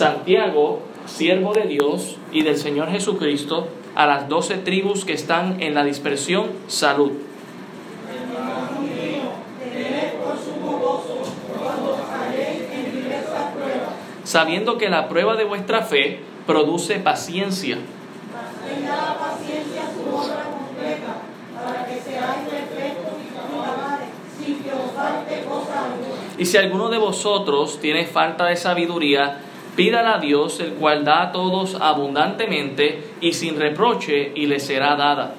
Santiago, siervo de Dios y del Señor Jesucristo, a las doce tribus que están en la dispersión, salud. Sabiendo que la prueba de vuestra fe produce paciencia. Y si alguno de vosotros tiene falta de sabiduría, pídala a Dios, el cual da a todos abundantemente y sin reproche, y le será dada.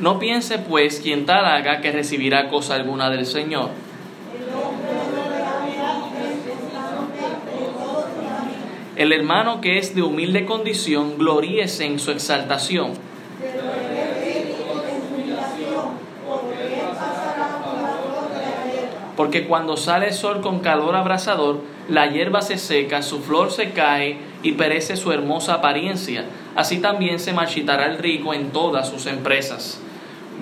No piense pues quien tal haga que recibirá cosa alguna del Señor. El hermano que es de humilde condición, gloríese en su exaltación. Porque cuando sale el sol con calor abrasador, la hierba se seca, su flor se cae y perece su hermosa apariencia. Así también se marchitará el rico en todas sus empresas.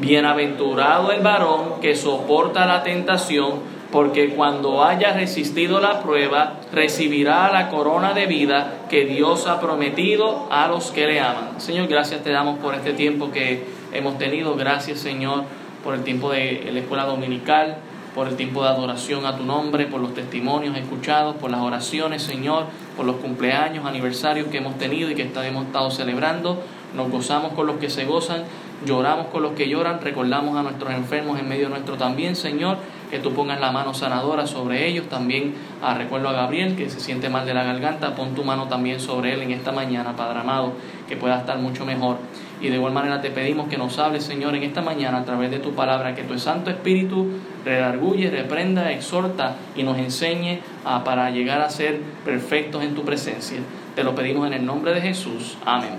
Bienaventurado el varón que soporta la tentación, porque cuando haya resistido la prueba, recibirá la corona de vida que Dios ha prometido a los que le aman. Señor, gracias te damos por este tiempo que hemos tenido. Gracias, Señor, por el tiempo de la escuela dominical, por el tiempo de adoración a tu nombre, por los testimonios escuchados, por las oraciones, Señor, por los cumpleaños, aniversarios que hemos tenido y que hemos estado celebrando. Nos gozamos con los que se gozan, lloramos con los que lloran, recordamos a nuestros enfermos en medio nuestro también, Señor que tú pongas la mano sanadora sobre ellos. También ah, recuerdo a Gabriel que se siente mal de la garganta, pon tu mano también sobre él en esta mañana, Padre amado, que pueda estar mucho mejor. Y de igual manera te pedimos que nos hables, Señor, en esta mañana a través de tu palabra, que tu Santo Espíritu redarguye, reprenda, exhorta y nos enseñe ah, para llegar a ser perfectos en tu presencia. Te lo pedimos en el nombre de Jesús. Amén.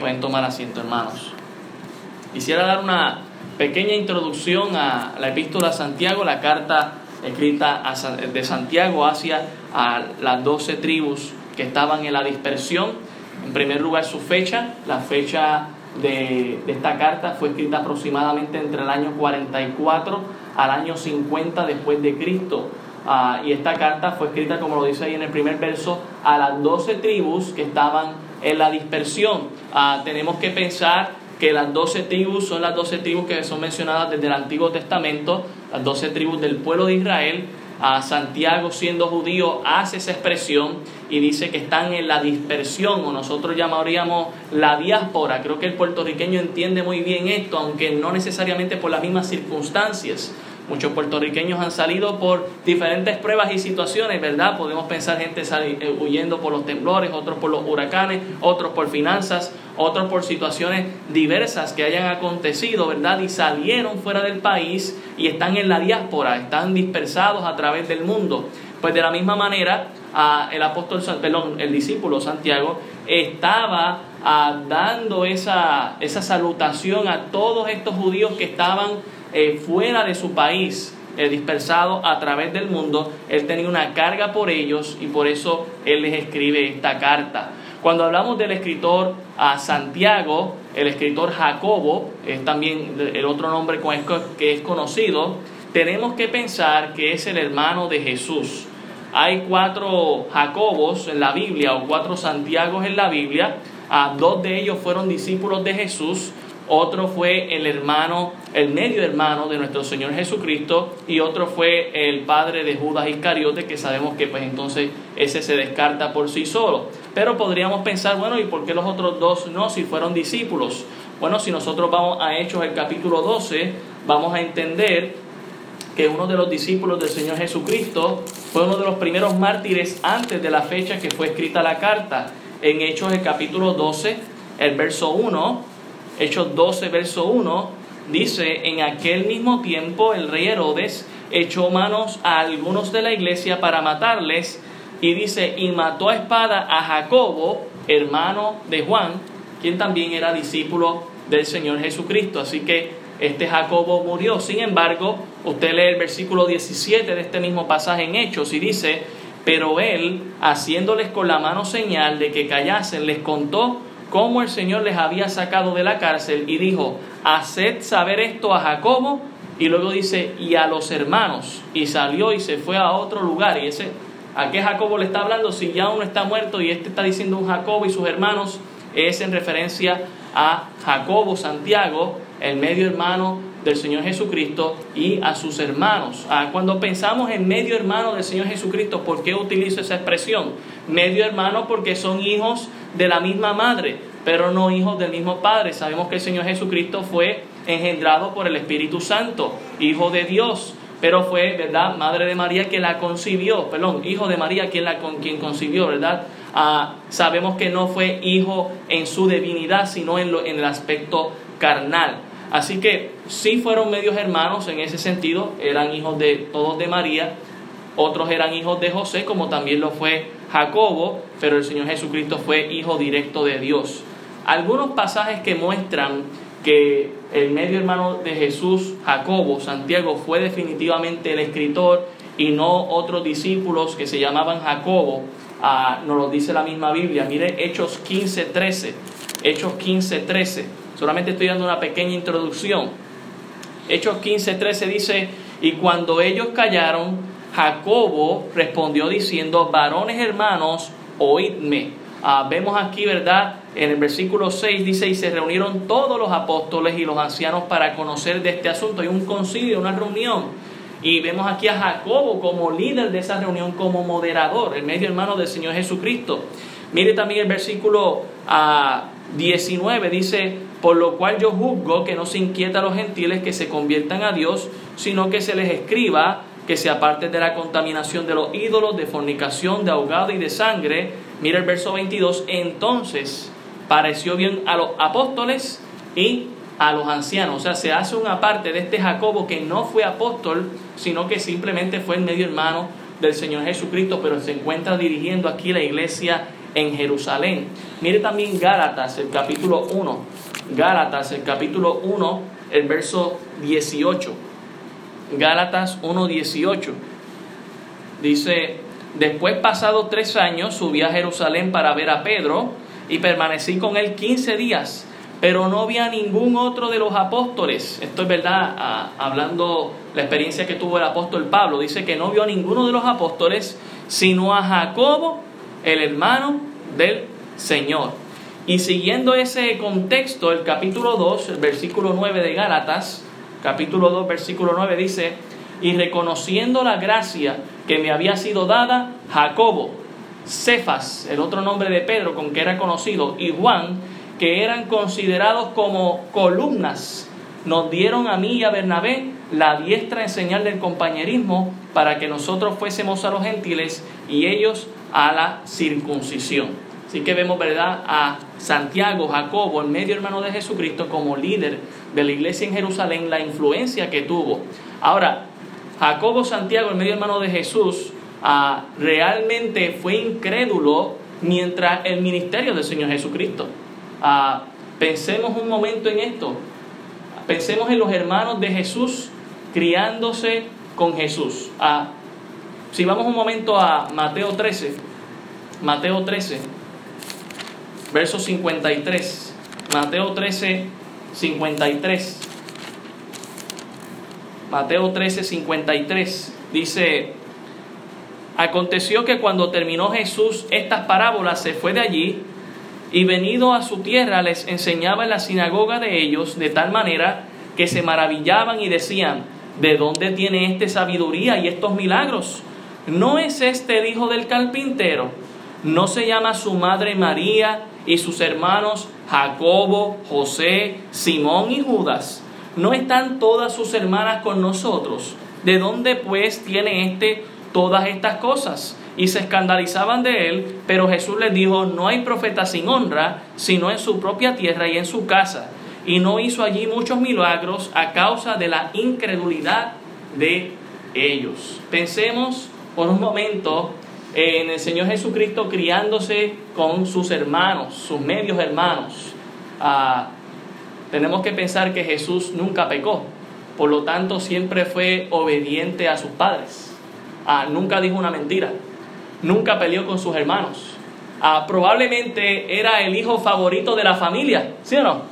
Pueden tomar asiento, hermanos. Quisiera dar una pequeña introducción a la epístola a Santiago, la carta escrita de Santiago hacia a las doce tribus que estaban en la dispersión. En primer lugar, su fecha. La fecha de, esta carta fue escrita aproximadamente entre el año 44 al año 50 después de Cristo. Ah, y esta carta fue escrita, como lo dice ahí en el primer verso, a las doce tribus que estaban en la dispersión. Ah, tenemos que pensar que las doce tribus son las doce tribus que son mencionadas desde el Antiguo Testamento, las doce tribus del pueblo de Israel. A Santiago, siendo judío, hace esa expresión y dice que están en la dispersión, o nosotros llamaríamos la diáspora. Creo que el puertorriqueño entiende muy bien esto, aunque no necesariamente por las mismas circunstancias. Muchos puertorriqueños han salido por diferentes pruebas y situaciones, ¿verdad? Podemos pensar gente eh, huyendo por los temblores, otros por los huracanes, otros por finanzas, otros por situaciones diversas que hayan acontecido, ¿verdad? Y salieron fuera del país y están en la diáspora, están dispersados a través del mundo. Pues de la misma manera, el apóstol, perdón, el discípulo Santiago estaba dando esa, esa salutación a todos estos judíos que estaban eh, fuera de su país, eh, dispersados a través del mundo. Él tenía una carga por ellos y por eso él les escribe esta carta. Cuando hablamos del escritor a Santiago, el escritor Jacobo, es también el otro nombre que es conocido, tenemos que pensar que es el hermano de Jesús. Hay cuatro Jacobos en la Biblia o cuatro Santiagos en la Biblia. a dos de ellos fueron discípulos de Jesús otro fue el hermano, el medio hermano de nuestro Señor Jesucristo, y otro fue el padre de Judas Iscariote, que sabemos que pues entonces ese se descarta por sí solo. Pero podríamos pensar, bueno, ¿y por qué los otros dos no si fueron discípulos? Bueno, si nosotros vamos a Hechos el capítulo 12, vamos a entender que uno de los discípulos del Señor Jesucristo fue uno de los primeros mártires antes de la fecha que fue escrita la carta. En Hechos el capítulo 12, el verso 1, Hechos 12, verso 1, dice, en aquel mismo tiempo el rey Herodes echó manos a algunos de la iglesia para matarles y dice, y mató a espada a Jacobo, hermano de Juan, quien también era discípulo del Señor Jesucristo. Así que este Jacobo murió. Sin embargo, usted lee el versículo 17 de este mismo pasaje en Hechos y dice, pero él, haciéndoles con la mano señal de que callasen, les contó cómo el Señor les había sacado de la cárcel y dijo, haced saber esto a Jacobo y luego dice, y a los hermanos, y salió y se fue a otro lugar. Y ese, ¿a qué Jacobo le está hablando? Si ya uno está muerto y este está diciendo un Jacobo y sus hermanos, es en referencia a Jacobo, Santiago, el medio hermano del Señor Jesucristo y a sus hermanos. Ah, cuando pensamos en medio hermano del Señor Jesucristo, ¿por qué utilizo esa expresión? Medio hermano porque son hijos de la misma madre, pero no hijos del mismo padre. Sabemos que el Señor Jesucristo fue engendrado por el Espíritu Santo, hijo de Dios, pero fue, ¿verdad?, madre de María quien la concibió, perdón, hijo de María quien la con, quien concibió, ¿verdad? Ah, sabemos que no fue hijo en su divinidad, sino en, lo, en el aspecto carnal. Así que sí fueron medios hermanos en ese sentido, eran hijos de todos de María, otros eran hijos de José, como también lo fue Jacobo, pero el Señor Jesucristo fue hijo directo de Dios. Algunos pasajes que muestran que el medio hermano de Jesús, Jacobo, Santiago, fue definitivamente el escritor y no otros discípulos que se llamaban Jacobo, ah, nos lo dice la misma Biblia. Mire Hechos 15, 13. Hechos 15, 13. Solamente estoy dando una pequeña introducción. Hechos 15, 13 dice, y cuando ellos callaron, Jacobo respondió diciendo, varones hermanos, oídme. Ah, vemos aquí, ¿verdad? En el versículo 6 dice, y se reunieron todos los apóstoles y los ancianos para conocer de este asunto. Hay un concilio, una reunión. Y vemos aquí a Jacobo como líder de esa reunión, como moderador, el medio hermano del Señor Jesucristo. Mire también el versículo 19, ah, dice, por lo cual yo juzgo que no se inquieta a los gentiles que se conviertan a Dios, sino que se les escriba que se aparten de la contaminación de los ídolos, de fornicación, de ahogado y de sangre. Mira el verso 22, entonces pareció bien a los apóstoles y a los ancianos. O sea, se hace una parte de este Jacobo que no fue apóstol, sino que simplemente fue el medio hermano del Señor Jesucristo, pero se encuentra dirigiendo aquí la iglesia en Jerusalén. Mire también Gálatas, el capítulo 1. Gálatas, el capítulo 1, el verso 18. Gálatas 1.18. Dice, después pasado tres años subí a Jerusalén para ver a Pedro y permanecí con él 15 días, pero no vi a ningún otro de los apóstoles. Esto es verdad, hablando la experiencia que tuvo el apóstol Pablo. Dice que no vio a ninguno de los apóstoles, sino a Jacobo, el hermano del Señor. Y siguiendo ese contexto, el capítulo 2, el versículo 9 de Gálatas, capítulo 2, versículo 9 dice, y reconociendo la gracia que me había sido dada, Jacobo, Cefas, el otro nombre de Pedro con que era conocido, y Juan, que eran considerados como columnas, nos dieron a mí y a Bernabé la diestra en señal del compañerismo para que nosotros fuésemos a los gentiles y ellos a la circuncisión. Así que vemos, ¿verdad?, a Santiago, Jacobo, el medio hermano de Jesucristo, como líder de la iglesia en Jerusalén, la influencia que tuvo. Ahora, Jacobo, Santiago, el medio hermano de Jesús, ah, realmente fue incrédulo mientras el ministerio del Señor Jesucristo. Ah, pensemos un momento en esto. Pensemos en los hermanos de Jesús criándose con Jesús. Ah, si vamos un momento a Mateo 13, Mateo 13 verso 53. Mateo 13, 53. Mateo 13, 53. Dice, aconteció que cuando terminó Jesús estas parábolas se fue de allí y venido a su tierra les enseñaba en la sinagoga de ellos de tal manera que se maravillaban y decían, ¿de dónde tiene este sabiduría y estos milagros? ¿No es este el hijo del carpintero? ¿No se llama su madre María y sus hermanos Jacobo, José, Simón y Judas? ¿No están todas sus hermanas con nosotros? ¿De dónde pues tiene éste todas estas cosas? Y se escandalizaban de él, pero Jesús les dijo, no hay profeta sin honra, sino en su propia tierra y en su casa. Y no hizo allí muchos milagros a causa de la incredulidad de ellos. Pensemos por un momento en el Señor Jesucristo criándose con sus hermanos, sus medios hermanos. Ah, tenemos que pensar que Jesús nunca pecó, por lo tanto siempre fue obediente a sus padres. Ah, nunca dijo una mentira, nunca peleó con sus hermanos. ah, probablemente era el hijo favorito de la familia, ¿sí o no?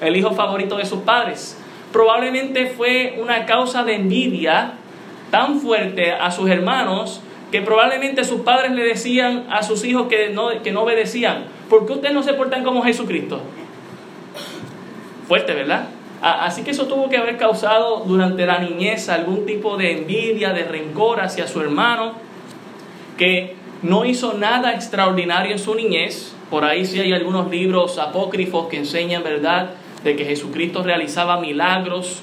El hijo favorito de sus padres. Probablemente fue una causa de envidia tan fuerte a sus hermanos que probablemente sus padres le decían a sus hijos que no, que no obedecían, ¿por qué ustedes no se portan como Jesucristo? Fuerte, ¿verdad? Así que eso tuvo que haber causado durante la niñez algún tipo de envidia, de rencor hacia su hermano, que no hizo nada extraordinario en su niñez. Por ahí sí hay algunos libros apócrifos que enseñan, ¿verdad?, de que Jesucristo realizaba milagros.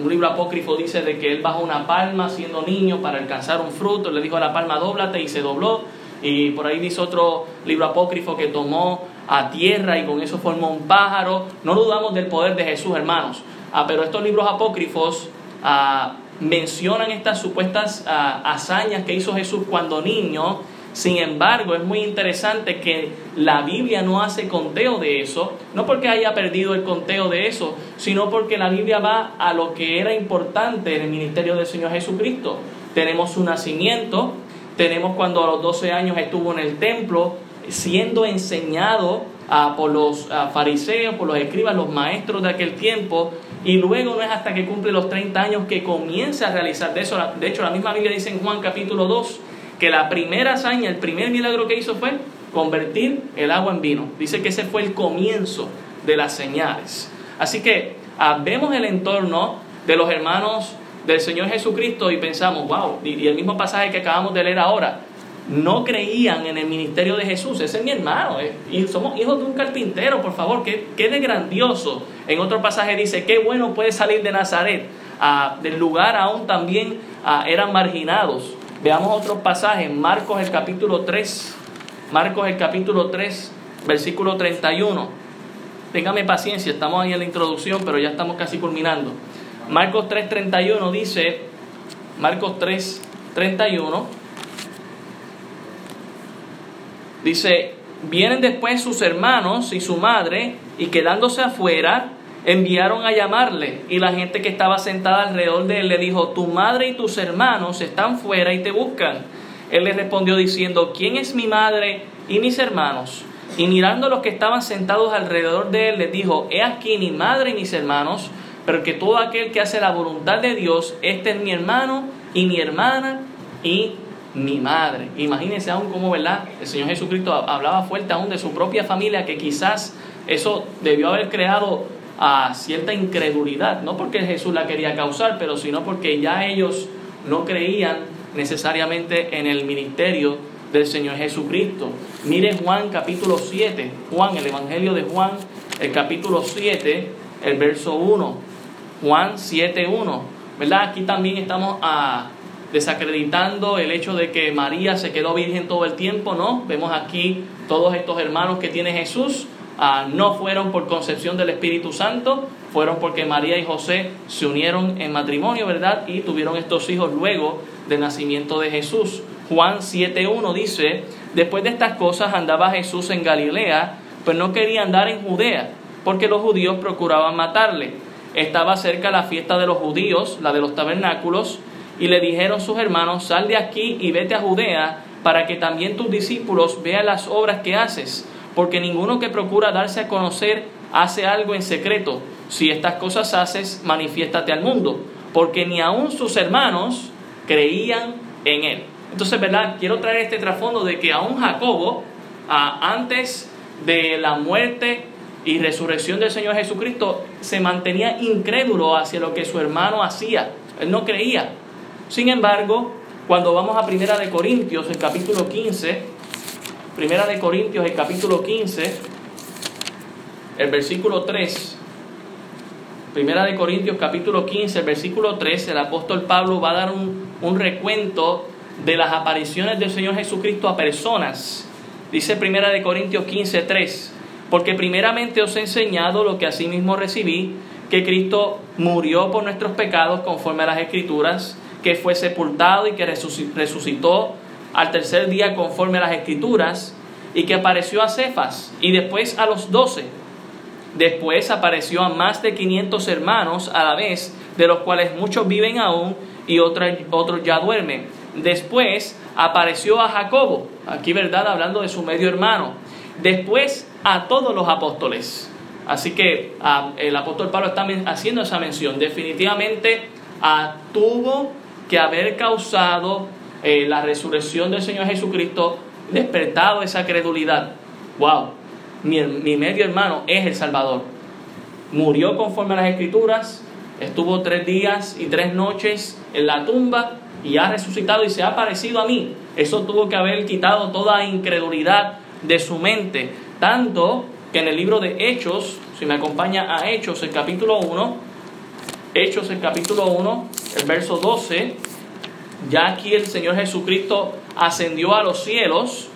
Un libro apócrifo dice de que él bajó una palma siendo niño para alcanzar un fruto, le dijo a la palma dóblate y se dobló. Y por ahí dice otro libro apócrifo que tomó a tierra y con eso formó un pájaro. No dudamos del poder de Jesús, hermanos. Ah, pero estos libros apócrifos ah, mencionan estas supuestas ah, hazañas que hizo Jesús cuando niño. Sin embargo, es muy interesante que la Biblia no hace conteo de eso, no porque haya perdido el conteo de eso, sino porque la Biblia va a lo que era importante en el ministerio del Señor Jesucristo. Tenemos su nacimiento, tenemos cuando a los 12 años estuvo en el templo siendo enseñado ah, por los ah, fariseos, por los escribas, los maestros de aquel tiempo, y luego no es hasta que cumple los 30 años que comienza a realizar de eso. De hecho, la misma Biblia dice en Juan capítulo 2 que la primera hazaña, el primer milagro que hizo fue convertir el agua en vino. Dice que ese fue el comienzo de las señales. Así que ah, vemos el entorno de los hermanos del Señor Jesucristo y pensamos, wow, y, el mismo pasaje que acabamos de leer ahora, no creían en el ministerio de Jesús, ese es mi hermano, eh, y somos hijos de un carpintero, por favor, que, de grandioso. En otro pasaje dice, qué bueno puede salir de Nazaret, ah, del lugar aún también ah, eran marginados. Veamos otro pasaje, Marcos el capítulo 3, Marcos el capítulo 3, versículo 31. Téngame paciencia, estamos ahí en la introducción, pero ya estamos casi culminando. Marcos 3:31 dice, Marcos 3:31, dice, vienen después sus hermanos y su madre, y quedándose afuera, enviaron a llamarle, y la gente que estaba sentada alrededor de él le dijo, tu madre y tus hermanos están fuera y te buscan. Él les respondió diciendo, ¿quién es mi madre y mis hermanos? Y mirando a los que estaban sentados alrededor de él, les dijo, he aquí mi madre y mis hermanos, pero que todo aquel que hace la voluntad de Dios, este es mi hermano y mi hermana y mi madre. Imagínense aún cómo, ¿verdad? El Señor Jesucristo hablaba fuerte aún de su propia familia, que quizás eso debió haber creado a cierta incredulidad, no porque Jesús la quería causar, pero sino porque ya ellos no creían necesariamente en el ministerio del Señor Jesucristo. Mire Juan capítulo 7, Juan, el Evangelio de Juan, el capítulo 7, el verso 1. Juan 7.1, ¿verdad? Aquí también estamos ah, desacreditando el hecho de que María se quedó virgen todo el tiempo, ¿no? Vemos aquí todos estos hermanos que tiene Jesús, ah, no fueron por concepción del Espíritu Santo, fueron porque María y José se unieron en matrimonio, ¿verdad? Y tuvieron estos hijos luego del nacimiento de Jesús. Juan 7.1 dice, después de estas cosas andaba Jesús en Galilea, pues no quería andar en Judea, porque los judíos procuraban matarle estaba cerca la fiesta de los judíos, la de los tabernáculos, y le dijeron sus hermanos, sal de aquí y vete a Judea, para que también tus discípulos vean las obras que haces, porque ninguno que procura darse a conocer hace algo en secreto. Si estas cosas haces, manifiéstate al mundo, porque ni aun sus hermanos creían en él. Entonces, ¿verdad? Quiero traer este trasfondo de que aún Jacobo, antes de la muerte y resurrección del Señor Jesucristo, se mantenía incrédulo hacia lo que su hermano hacía. Él no creía. Sin embargo, cuando vamos a Primera de Corintios, el capítulo 15, Primera de Corintios, el capítulo 15, el versículo 3. Primera de Corintios capítulo 15, el versículo 3, el apóstol Pablo va a dar un, un recuento de las apariciones del Señor Jesucristo a personas. Dice Primera de Corintios 15, 3. Porque primeramente os he enseñado lo que asimismo recibí, que Cristo murió por nuestros pecados conforme a las Escrituras, que fue sepultado y que resucitó al tercer día conforme a las Escrituras, y que apareció a Cefas y después a los doce. Después apareció a más de 500 hermanos a la vez, de los cuales muchos viven aún y otros, otros ya duermen. Después apareció a Jacobo, aquí verdad, hablando de su medio hermano, después a todos los apóstoles. Así que ah, el apóstol Pablo está haciendo esa mención. Definitivamente ah, tuvo que haber causado eh, la resurrección del Señor Jesucristo, despertado esa credulidad. ¡Wow! Mi, mi medio hermano es el Salvador. Murió conforme a las Escrituras, estuvo tres días y tres noches en la tumba y ha resucitado y se ha parecido a mí. Eso tuvo que haber quitado toda incredulidad de su mente. Tanto que en el libro de Hechos, si me acompaña a Hechos, el capítulo 1, Hechos, el capítulo 1, el verso 12, ya aquí el Señor Jesucristo ascendió a los cielos,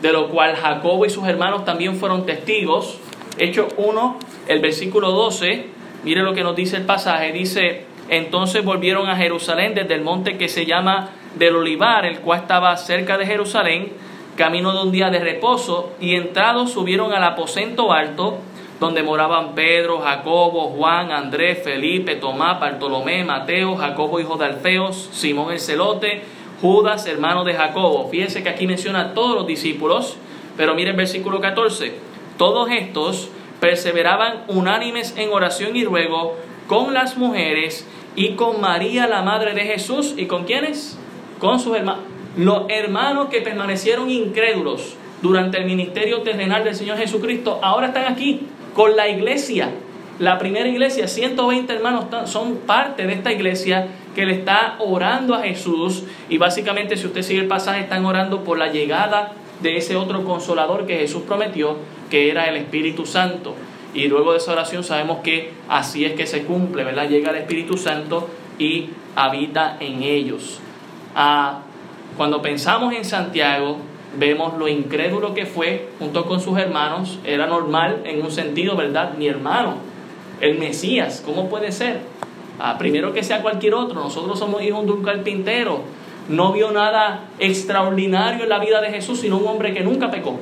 de lo cual Jacobo y sus hermanos también fueron testigos. Hechos 1, el versículo 12, mire lo que nos dice el pasaje, dice, entonces volvieron a Jerusalén desde el monte que se llama del Olivar, el cual estaba cerca de Jerusalén, camino de un día de reposo, y entrados subieron al aposento alto, donde moraban Pedro, Jacobo, Juan, Andrés, Felipe, Tomás, Bartolomé, Mateo, Jacobo hijo de Alfeos, Simón el celote, Judas, hermano de Jacobo. Fíjense que aquí menciona a todos los discípulos, pero miren versículo 14. Todos estos perseveraban unánimes en oración y ruego con las mujeres y con María, la madre de Jesús, y con quiénes? Con sus hermanos. Los hermanos que permanecieron incrédulos durante el ministerio terrenal del Señor Jesucristo, ahora están aquí con la iglesia. La primera iglesia, 120 hermanos son parte de esta iglesia que le está orando a Jesús y básicamente si usted sigue el pasaje están orando por la llegada de ese otro consolador que Jesús prometió, que era el Espíritu Santo. Y luego de esa oración sabemos que así es que se cumple, ¿verdad? Llega el Espíritu Santo y habita en ellos. Ah, cuando pensamos en Santiago, vemos lo incrédulo que fue junto con sus hermanos. Era normal en un sentido, ¿verdad? Mi hermano, el Mesías, ¿cómo puede ser? Ah, primero que sea cualquier otro, nosotros somos hijos de un carpintero. No vio nada extraordinario en la vida de Jesús, sino un hombre que nunca pecó,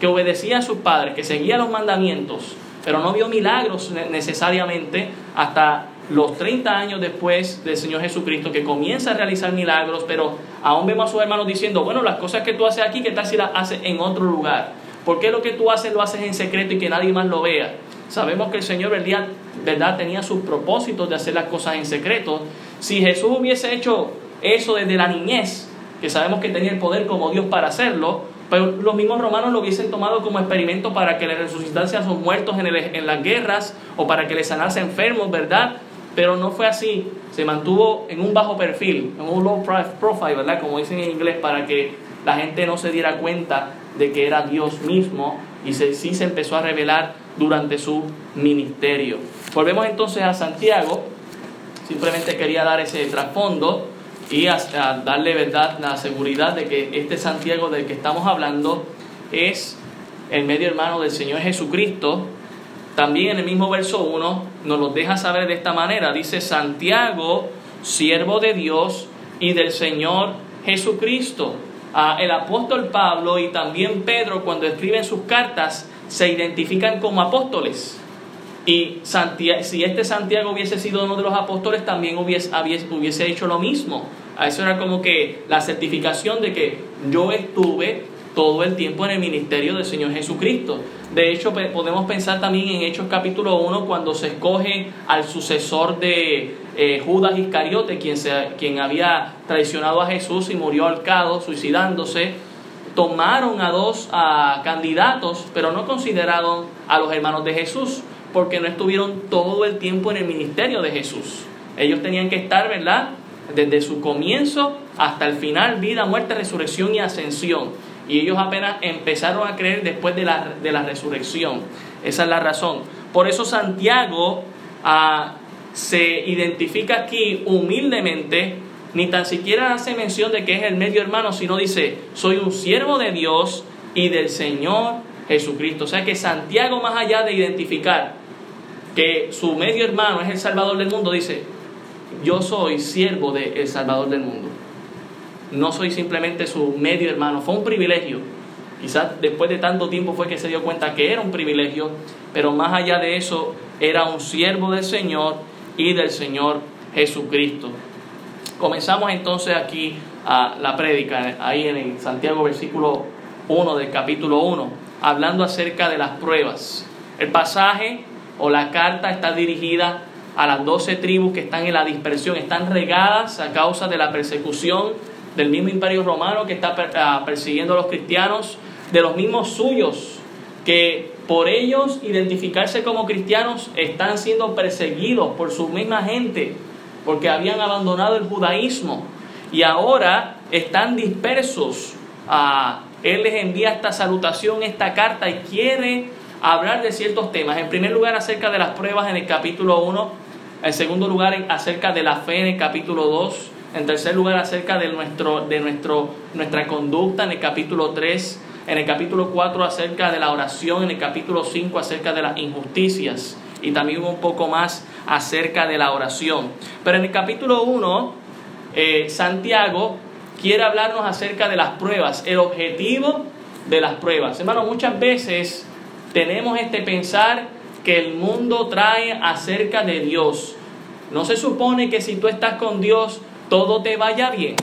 que obedecía a sus padres, que seguía los mandamientos, pero no vio milagros necesariamente hasta los 30 años después del Señor Jesucristo, que comienza a realizar milagros, pero aún vemos a sus hermanos diciendo, bueno, las cosas que tú haces aquí, ¿qué tal si las haces en otro lugar? ¿Por qué lo que tú haces lo haces en secreto y que nadie más lo vea? Sabemos que el Señor, ¿verdad? tenía sus propósitos de hacer las cosas en secreto. Si Jesús hubiese hecho eso desde la niñez, que sabemos que tenía el poder como Dios para hacerlo, pero los mismos romanos lo hubiesen tomado como experimento para que le resucitase a sus muertos en, en las guerras o para que le sanase enfermos, ¿verdad? Pero no fue así, se mantuvo en un bajo perfil, en un low profile, ¿verdad? Como dicen en inglés, para que la gente no se diera cuenta de que era Dios mismo y se, sí se empezó a revelar durante su ministerio. Volvemos entonces a Santiago, simplemente quería dar ese trasfondo y a, darle verdad la seguridad de que este Santiago del que estamos hablando es el medio hermano del Señor Jesucristo. También en el mismo verso 1 nos lo deja saber de esta manera. Dice Santiago, siervo de Dios y del Señor Jesucristo. el apóstol Pablo y también Pedro cuando escriben sus cartas se identifican como apóstoles. Y si este Santiago hubiese sido uno de los apóstoles, también hubiese, hubiese hecho lo mismo. Eso era como que la certificación de que yo estuve todo el tiempo en el ministerio del Señor Jesucristo. De hecho, podemos pensar también en Hechos capítulo 1 cuando se escoge al sucesor de eh, Judas Iscariote, quien, se, quien había traicionado a Jesús y murió ahorcado, suicidándose. Tomaron a dos candidatos, pero no consideraron a los hermanos de Jesús porque no estuvieron todo el tiempo en el ministerio de Jesús. Ellos tenían que estar, ¿verdad? Desde su comienzo hasta el final, vida, muerte, resurrección y ascensión. Y ellos apenas empezaron a creer después de la, de la resurrección. Esa es la razón. Por eso Santiago ah, se identifica aquí humildemente, ni tan siquiera hace mención de que es el medio hermano, sino dice, soy un siervo de Dios y del Señor Jesucristo. O sea que Santiago, más allá de identificar que su medio hermano es el Salvador del mundo, dice, yo soy siervo del Salvador del mundo. No soy simplemente su medio hermano. Fue un privilegio. Quizás después de tanto tiempo fue que se dio cuenta que era un privilegio, pero más allá de eso, era un siervo del Señor y del Señor Jesucristo. Comenzamos entonces aquí a la prédica, ahí en el Santiago versículo 1 del capítulo 1, hablando acerca de las pruebas. El pasaje o la carta está dirigida a las doce tribus que están en la dispersión, están regadas a causa de la persecución del mismo imperio romano que está ah, persiguiendo a los cristianos, de los mismos suyos que por ellos identificarse como cristianos están siendo perseguidos por su misma gente porque habían abandonado el judaísmo y ahora están dispersos. Ah, él les envía esta salutación, esta carta y quiere hablar de ciertos temas. En primer lugar, acerca de las pruebas en el capítulo 1. En segundo lugar, acerca de la fe en el capítulo 2. En tercer lugar, acerca de, nuestro, de nuestro, nuestra conducta en el capítulo 3. En el capítulo 4, acerca de la oración. En el capítulo 5, acerca de las injusticias. Y también un poco más acerca de la oración. Pero en el capítulo 1, eh, Santiago quiere hablarnos acerca de las pruebas, el objetivo de las pruebas. Hermano, muchas veces tenemos este pensar que el mundo trae acerca de Dios. No se supone que si tú estás con Dios todo te vaya bien.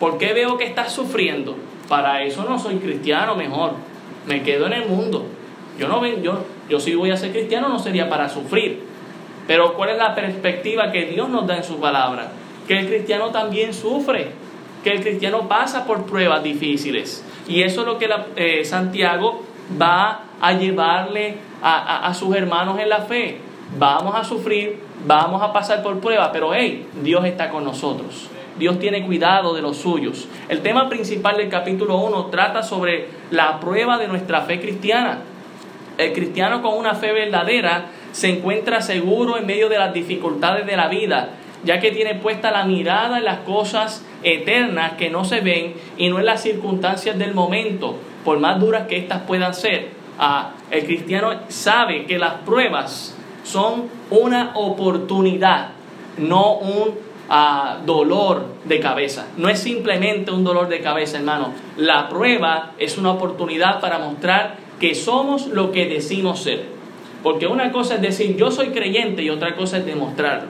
¿Por qué veo que estás sufriendo? Para eso no soy cristiano, mejor. Me quedo en el mundo. Yo no yo, yo si voy a ser cristiano no sería para sufrir. Pero ¿cuál es la perspectiva que Dios nos da en su palabra? Que el cristiano también sufre, que el cristiano pasa por pruebas difíciles. Y eso es lo que eh, Santiago va a llevarle a, sus hermanos en la fe. Vamos a sufrir, vamos a pasar por pruebas, pero hey, Dios está con nosotros. Dios tiene cuidado de los suyos. El tema principal del capítulo 1 trata sobre la prueba de nuestra fe cristiana. El cristiano con una fe verdadera se encuentra seguro en medio de las dificultades de la vida, ya que tiene puesta la mirada en las cosas eternas que no se ven y no en las circunstancias del momento, por más duras que éstas puedan ser el cristiano sabe que las pruebas son una oportunidad, no un dolor de cabeza. No es simplemente un dolor de cabeza, hermano. La prueba es una oportunidad para mostrar que somos lo que decimos ser. Porque una cosa es decir yo soy creyente y otra cosa es demostrarlo.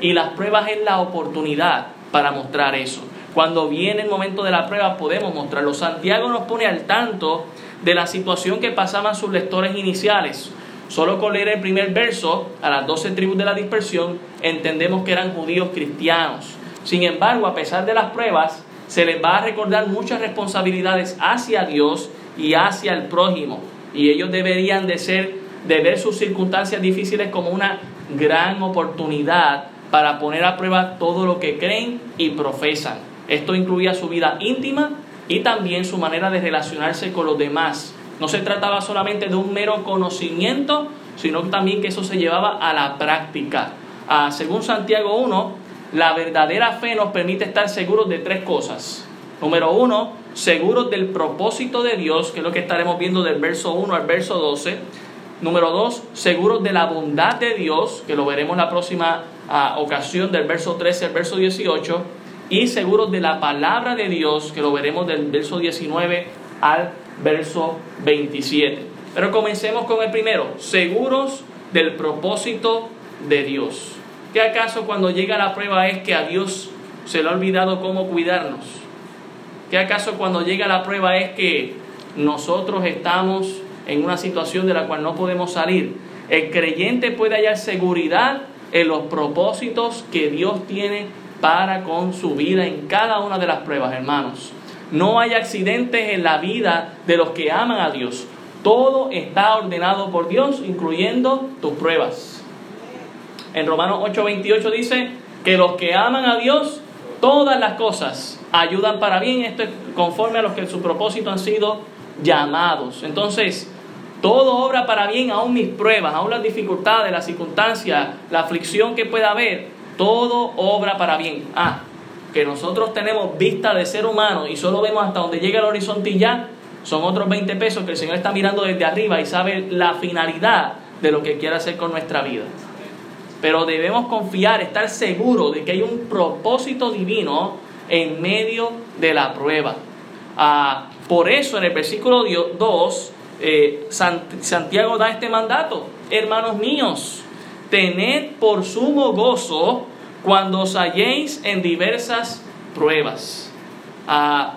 Y las pruebas es la oportunidad para mostrar eso. Cuando viene el momento de la prueba podemos mostrarlo. Santiago nos pone al tanto de la situación que pasaban sus lectores iniciales. Solo con leer el primer verso, a las doce tribus de la dispersión, entendemos que eran judíos cristianos. Sin embargo, a pesar de las pruebas, se les va a recordar muchas responsabilidades hacia Dios y hacia el prójimo. Y ellos deberían de ser, de ver sus circunstancias difíciles como una gran oportunidad para poner a prueba todo lo que creen y profesan. Esto incluía su vida íntima y también su manera de relacionarse con los demás. No se trataba solamente de un mero conocimiento, sino también que eso se llevaba a la práctica. Ah, según Santiago 1, la verdadera fe nos permite estar seguros de tres cosas. Número uno, seguros del propósito de Dios, que es lo que estaremos viendo del verso 1 al verso 12. Número dos, seguros de la bondad de Dios, que lo veremos la próxima ah, ocasión del verso 13 al verso 18 y seguros de la palabra de Dios, que lo veremos del verso 19 al verso 27. Pero comencemos con el primero, seguros del propósito de Dios. ¿Qué acaso cuando llega la prueba es que a Dios se le ha olvidado cómo cuidarnos? ¿Qué acaso cuando llega la prueba es que nosotros estamos en una situación de la cual no podemos salir? El creyente puede hallar seguridad en los propósitos que Dios tiene para con su vida en cada una de las pruebas, hermanos. No hay accidentes en la vida de los que aman a Dios. Todo está ordenado por Dios, incluyendo tus pruebas. En Romanos 8:28 dice que los que aman a Dios, todas las cosas ayudan para bien. Esto es conforme a los que en su propósito han sido llamados. Entonces, todo obra para bien, aún mis pruebas, aún las dificultades, las circunstancias, la aflicción que pueda haber, todo obra para bien. Ah, que nosotros tenemos vista de ser humano y solo vemos hasta donde llega el horizonte y ya, son otros 20 pesos que el Señor está mirando desde arriba y sabe la finalidad de lo que quiere hacer con nuestra vida. Pero debemos confiar, estar seguros de que hay un propósito divino en medio de la prueba. Ah, por eso en el versículo 2, eh, Santiago da este mandato, hermanos míos, tened por sumo gozo cuando os halléis en diversas pruebas. ah,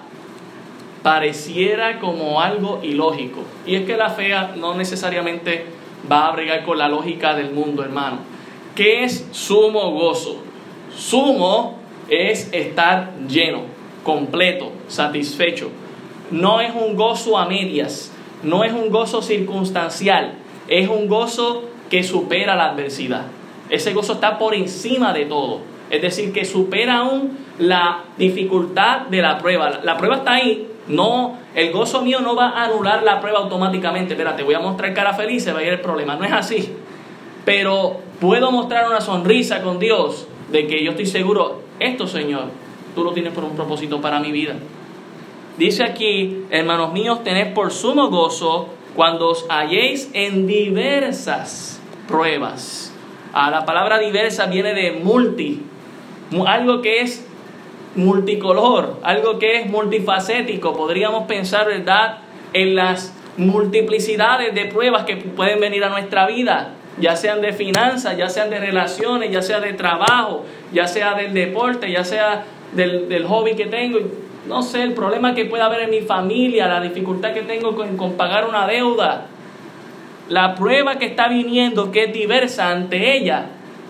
pareciera como algo ilógico. Y es que la fe no necesariamente va a bregar con la lógica del mundo, hermano. ¿Qué es sumo gozo? Sumo es estar lleno, completo, satisfecho. No es un gozo a medias, no es un gozo circunstancial, es un gozo que supera la adversidad. Ese gozo está por encima de todo. Es decir, que supera aún la dificultad de la prueba. La prueba está ahí. No, el gozo mío no va a anular la prueba automáticamente. Espera, te voy a mostrar cara feliz, se va a ir el problema. No es así. Pero puedo mostrar una sonrisa con Dios de que yo estoy seguro, esto Señor, tú lo tienes por un propósito para mi vida. Dice aquí, hermanos míos, tened por sumo gozo cuando os halléis en diversas pruebas. Ah, la palabra diversa viene de multi, algo que es multicolor, algo que es multifacético. Podríamos pensar, ¿verdad?, en las multiplicidades de pruebas que pueden venir a nuestra vida, ya sean de finanzas, ya sean de relaciones, ya sea de trabajo, ya sea del deporte, ya sea del, del hobby que tengo no sé, el problema que pueda haber en mi familia, la dificultad que tengo con, con pagar una deuda, la prueba que está viniendo, que es diversa ante ella,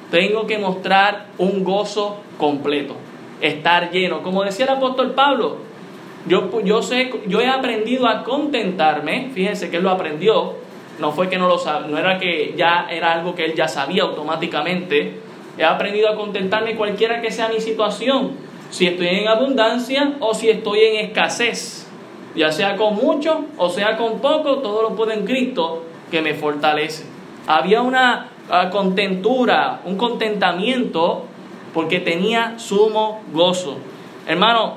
tengo que mostrar un gozo completo, estar lleno. Como decía el apóstol Pablo, yo, yo, sé, yo he aprendido a contentarme, fíjense que él lo aprendió, no fue que no lo sabía, no era que ya era algo que él ya sabía automáticamente, he aprendido a contentarme cualquiera que sea mi situación. Si estoy en abundancia o si estoy en escasez, ya sea con mucho o sea con poco, todo lo puedo en Cristo que me fortalece. Había una ah, contentura, un contentamiento porque tenía sumo gozo. Hermano,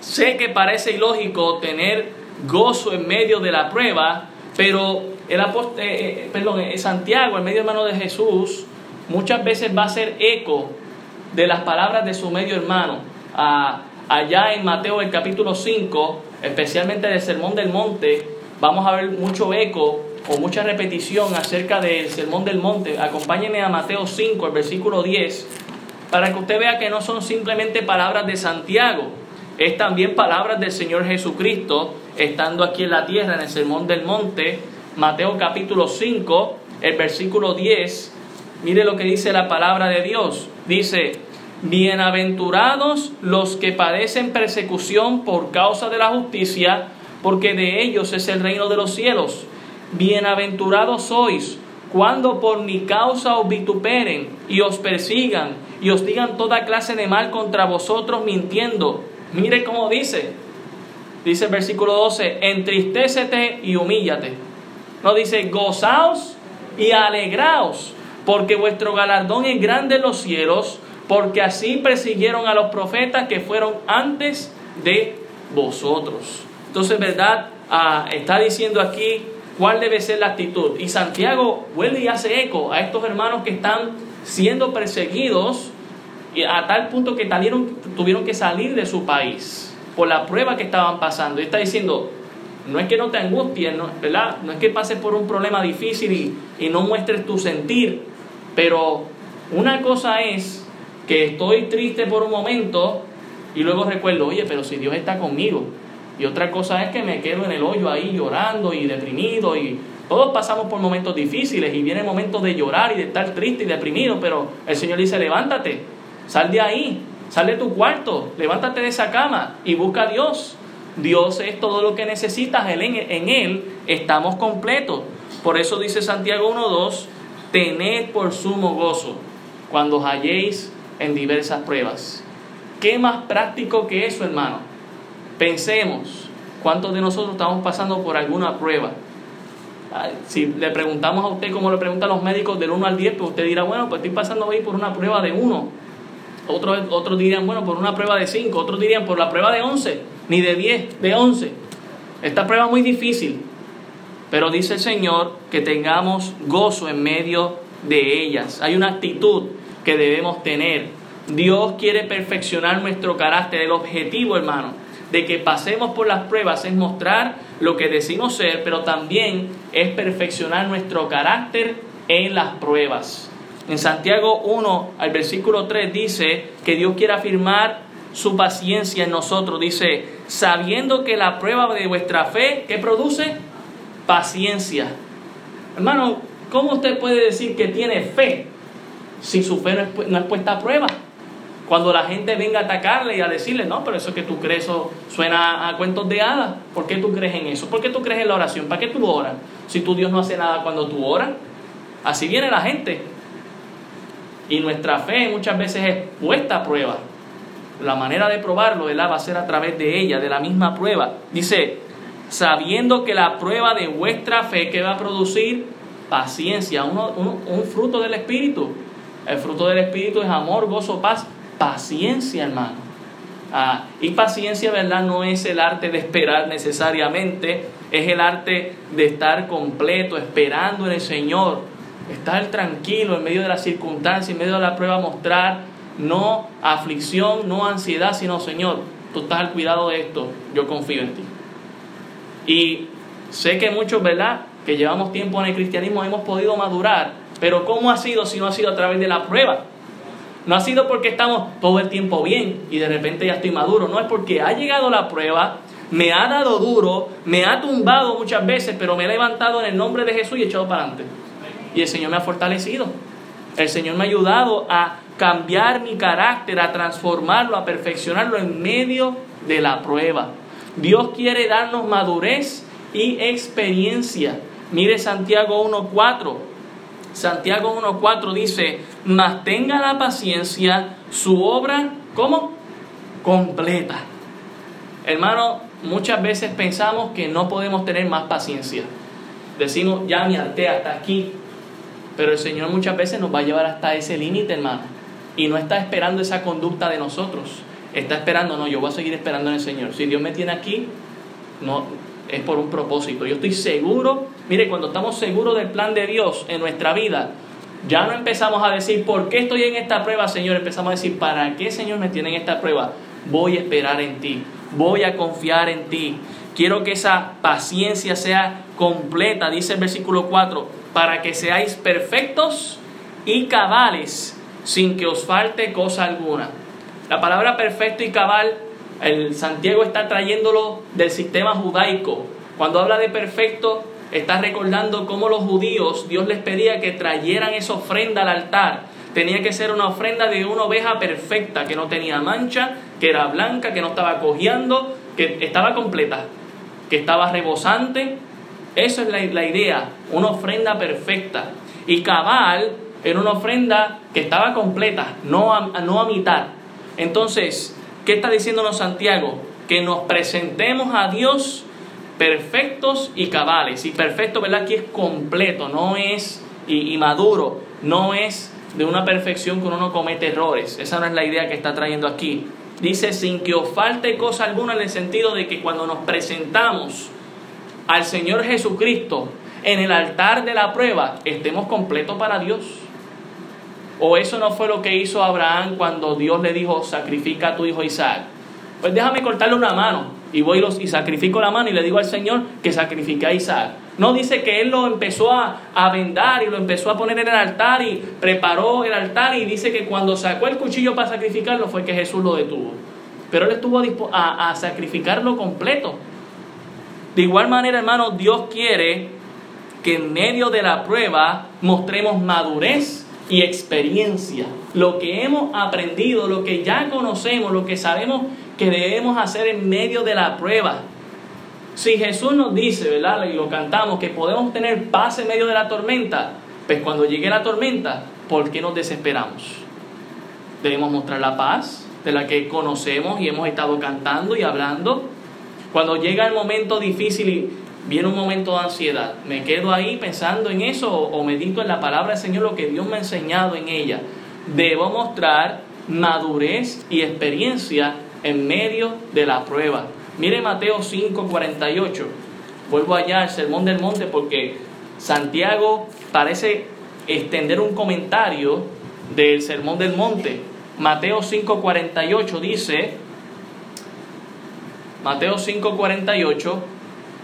sé que parece ilógico tener gozo en medio de la prueba, pero el apóstol, eh, eh, eh, Santiago, en medio hermano de Jesús, muchas veces va a ser eco de las palabras de su medio hermano allá en Mateo el capítulo 5, especialmente del Sermón del Monte, vamos a ver mucho eco o mucha repetición acerca del Sermón del Monte. Acompáñenme a Mateo 5, el versículo 10, para que usted vea que no son simplemente palabras de Santiago, es también palabras del Señor Jesucristo, estando aquí en la tierra, en el Sermón del Monte, Mateo capítulo 5, el versículo 10. Mire lo que dice la palabra de Dios. Dice, Bienaventurados los que padecen persecución por causa de la justicia, porque de ellos es el reino de los cielos. Bienaventurados sois cuando por mi causa os vituperen y os persigan y os digan toda clase de mal contra vosotros mintiendo. Mire cómo dice. Dice el versículo 12, entristécete y humíllate. No dice, gozaos y alegraos, porque vuestro galardón es grande en los cielos porque así persiguieron a los profetas que fueron antes de vosotros. Entonces, ¿verdad? Ah, está diciendo aquí cuál debe ser la actitud. Y Santiago vuelve y hace eco a estos hermanos que están siendo perseguidos a tal punto que tuvieron que salir de su país por la prueba que estaban pasando. Y está diciendo, no es que no te angusties, ¿no? ¿verdad? No es que pases por un problema difícil y no muestres tu sentir, pero una cosa es que estoy triste por un momento y luego recuerdo, oye, pero si Dios está conmigo. Y otra cosa es que me quedo en el hoyo ahí llorando y deprimido y todos pasamos por momentos difíciles y viene momentos de llorar y de estar triste y deprimido, pero el Señor dice, levántate, sal de ahí, sal de tu cuarto, levántate de esa cama y busca a Dios. Dios es todo lo que necesitas, en Él estamos completos. Por eso dice Santiago 1.2, tened por sumo gozo cuando halléis en diversas pruebas. ¿Qué más práctico que eso, hermano? Pensemos, ¿cuántos de nosotros estamos pasando por alguna prueba? Si le preguntamos a usted como le preguntan los médicos del 1 al 10, pues usted dirá, bueno, pues estoy pasando hoy por una prueba de 1. Otros, otros dirían, bueno, por una prueba de 5. Otros dirían, por la prueba de 11, ni de 10, de 11. Esta prueba es muy difícil. Pero dice el Señor que tengamos gozo en medio de ellas. Hay una actitud que debemos tener. Dios quiere perfeccionar nuestro carácter. El objetivo, hermano, de que pasemos por las pruebas es mostrar lo que decimos ser, pero también es perfeccionar nuestro carácter en las pruebas. En Santiago 1 al versículo 3 dice que Dios quiere afirmar su paciencia en nosotros. Dice, sabiendo que la prueba de vuestra fe, ¿qué produce? Paciencia. Hermano, ¿cómo usted puede decir que tiene fe si su fe no es, puesta a prueba? Cuando la gente venga a atacarle y a decirle, no, pero eso que tú crees suena a cuentos de hadas. ¿Por qué tú crees en eso? ¿Por qué tú crees en la oración? ¿Para qué tú oras? Si tu Dios no hace nada cuando tú oras. Así viene la gente. Y nuestra fe muchas veces es puesta a prueba. La manera de probarlo va a ser a través de ella, de la misma prueba. Dice, sabiendo que la prueba de vuestra fe que va a producir paciencia, un fruto del Espíritu. El fruto del Espíritu es amor, gozo, paz, paciencia, hermano. Ah, y paciencia, ¿verdad? No es el arte de esperar necesariamente, es el arte de estar completo, esperando en el Señor, estar tranquilo en medio de las circunstancias, en medio de la prueba, mostrar no aflicción, no ansiedad, sino Señor, tú estás al cuidado de esto, yo confío en ti. Y sé que muchos, ¿verdad? Que llevamos tiempo en el cristianismo hemos podido madurar, pero ¿cómo ha sido si no ha sido a través de la prueba? No ha sido porque estamos todo el tiempo bien y de repente ya estoy maduro, no es porque ha llegado la prueba, me ha dado duro, me ha tumbado muchas veces, pero me he levantado en el nombre de Jesús y he echado para adelante. Y el Señor me ha fortalecido. El Señor me ha ayudado a cambiar mi carácter, a transformarlo, a perfeccionarlo en medio de la prueba. Dios quiere darnos madurez y experiencia. Mire Santiago 1.4. Santiago 1.4 dice, mas tenga la paciencia su obra, ¿cómo? Completa. Hermano, muchas veces pensamos que no podemos tener más paciencia. Decimos, ya me harté hasta aquí. Pero el Señor muchas veces nos va a llevar hasta ese límite, hermano. Y no está esperando esa conducta de nosotros. Está esperando, no, yo voy a seguir esperando en el Señor. Si Dios me tiene aquí, no es por un propósito. Yo estoy seguro, mire, cuando estamos seguros del plan de Dios en nuestra vida, ya no empezamos a decir, ¿por qué estoy en esta prueba, Señor? Empezamos a decir, ¿para qué, Señor, me tiene en esta prueba? Voy a esperar en ti, voy a confiar en ti. Quiero que esa paciencia sea completa, dice el versículo 4, para que seáis perfectos y cabales sin que os falte cosa alguna. La palabra perfecto y cabal, el Santiago está trayéndolo del sistema judaico. Cuando habla de perfecto, está recordando cómo los judíos, Dios les pedía que trayeran esa ofrenda al altar. Tenía que ser una ofrenda de una oveja perfecta, que no tenía mancha, que era blanca, que no estaba cojeando, que estaba completa, que estaba rebosante. Eso es la, la idea, una ofrenda perfecta. Y cabal era una ofrenda que estaba completa, no a, no a mitad. Entonces, ¿qué está diciéndonos Santiago? Que nos presentemos a Dios perfectos y cabales. Y perfecto, ¿verdad? Aquí es completo, no es y, maduro, no es de una perfección que uno no comete errores. Esa no es la idea que está trayendo aquí. Dice, sin que os falte cosa alguna en el sentido de que cuando nos presentamos al Señor Jesucristo en el altar de la prueba, estemos completos para Dios. ¿O eso no fue lo que hizo Abraham cuando Dios le dijo, sacrifica a tu hijo Isaac? Pues déjame cortarle una mano y voy y sacrifico la mano y le digo al Señor que sacrifique a Isaac. No dice que él lo empezó a, a vendar y lo empezó a poner en el altar y preparó el altar y dice que cuando sacó el cuchillo para sacrificarlo fue que Jesús lo detuvo. Pero él estuvo a, a sacrificarlo completo. De igual manera, hermano, Dios quiere que en medio de la prueba mostremos madurez y experiencia, lo que hemos aprendido, lo que ya conocemos, lo que sabemos que debemos hacer en medio de la prueba. Si Jesús nos dice, ¿verdad? Y lo cantamos, que podemos tener paz en medio de la tormenta, pues cuando llegue la tormenta, ¿por qué nos desesperamos? Debemos mostrar la paz de la que conocemos y hemos estado cantando y hablando. Cuando llega el momento difícil y viene un momento de ansiedad, me quedo ahí pensando en eso o, medito en la palabra del Señor, lo que Dios me ha enseñado en ella. Debo mostrar madurez y experiencia en medio de la prueba. Mire Mateo 5:48. Vuelvo allá al Sermón del Monte porque Santiago parece extender un comentario del Sermón del Monte. Mateo 5:48 dice, Mateo 5:48,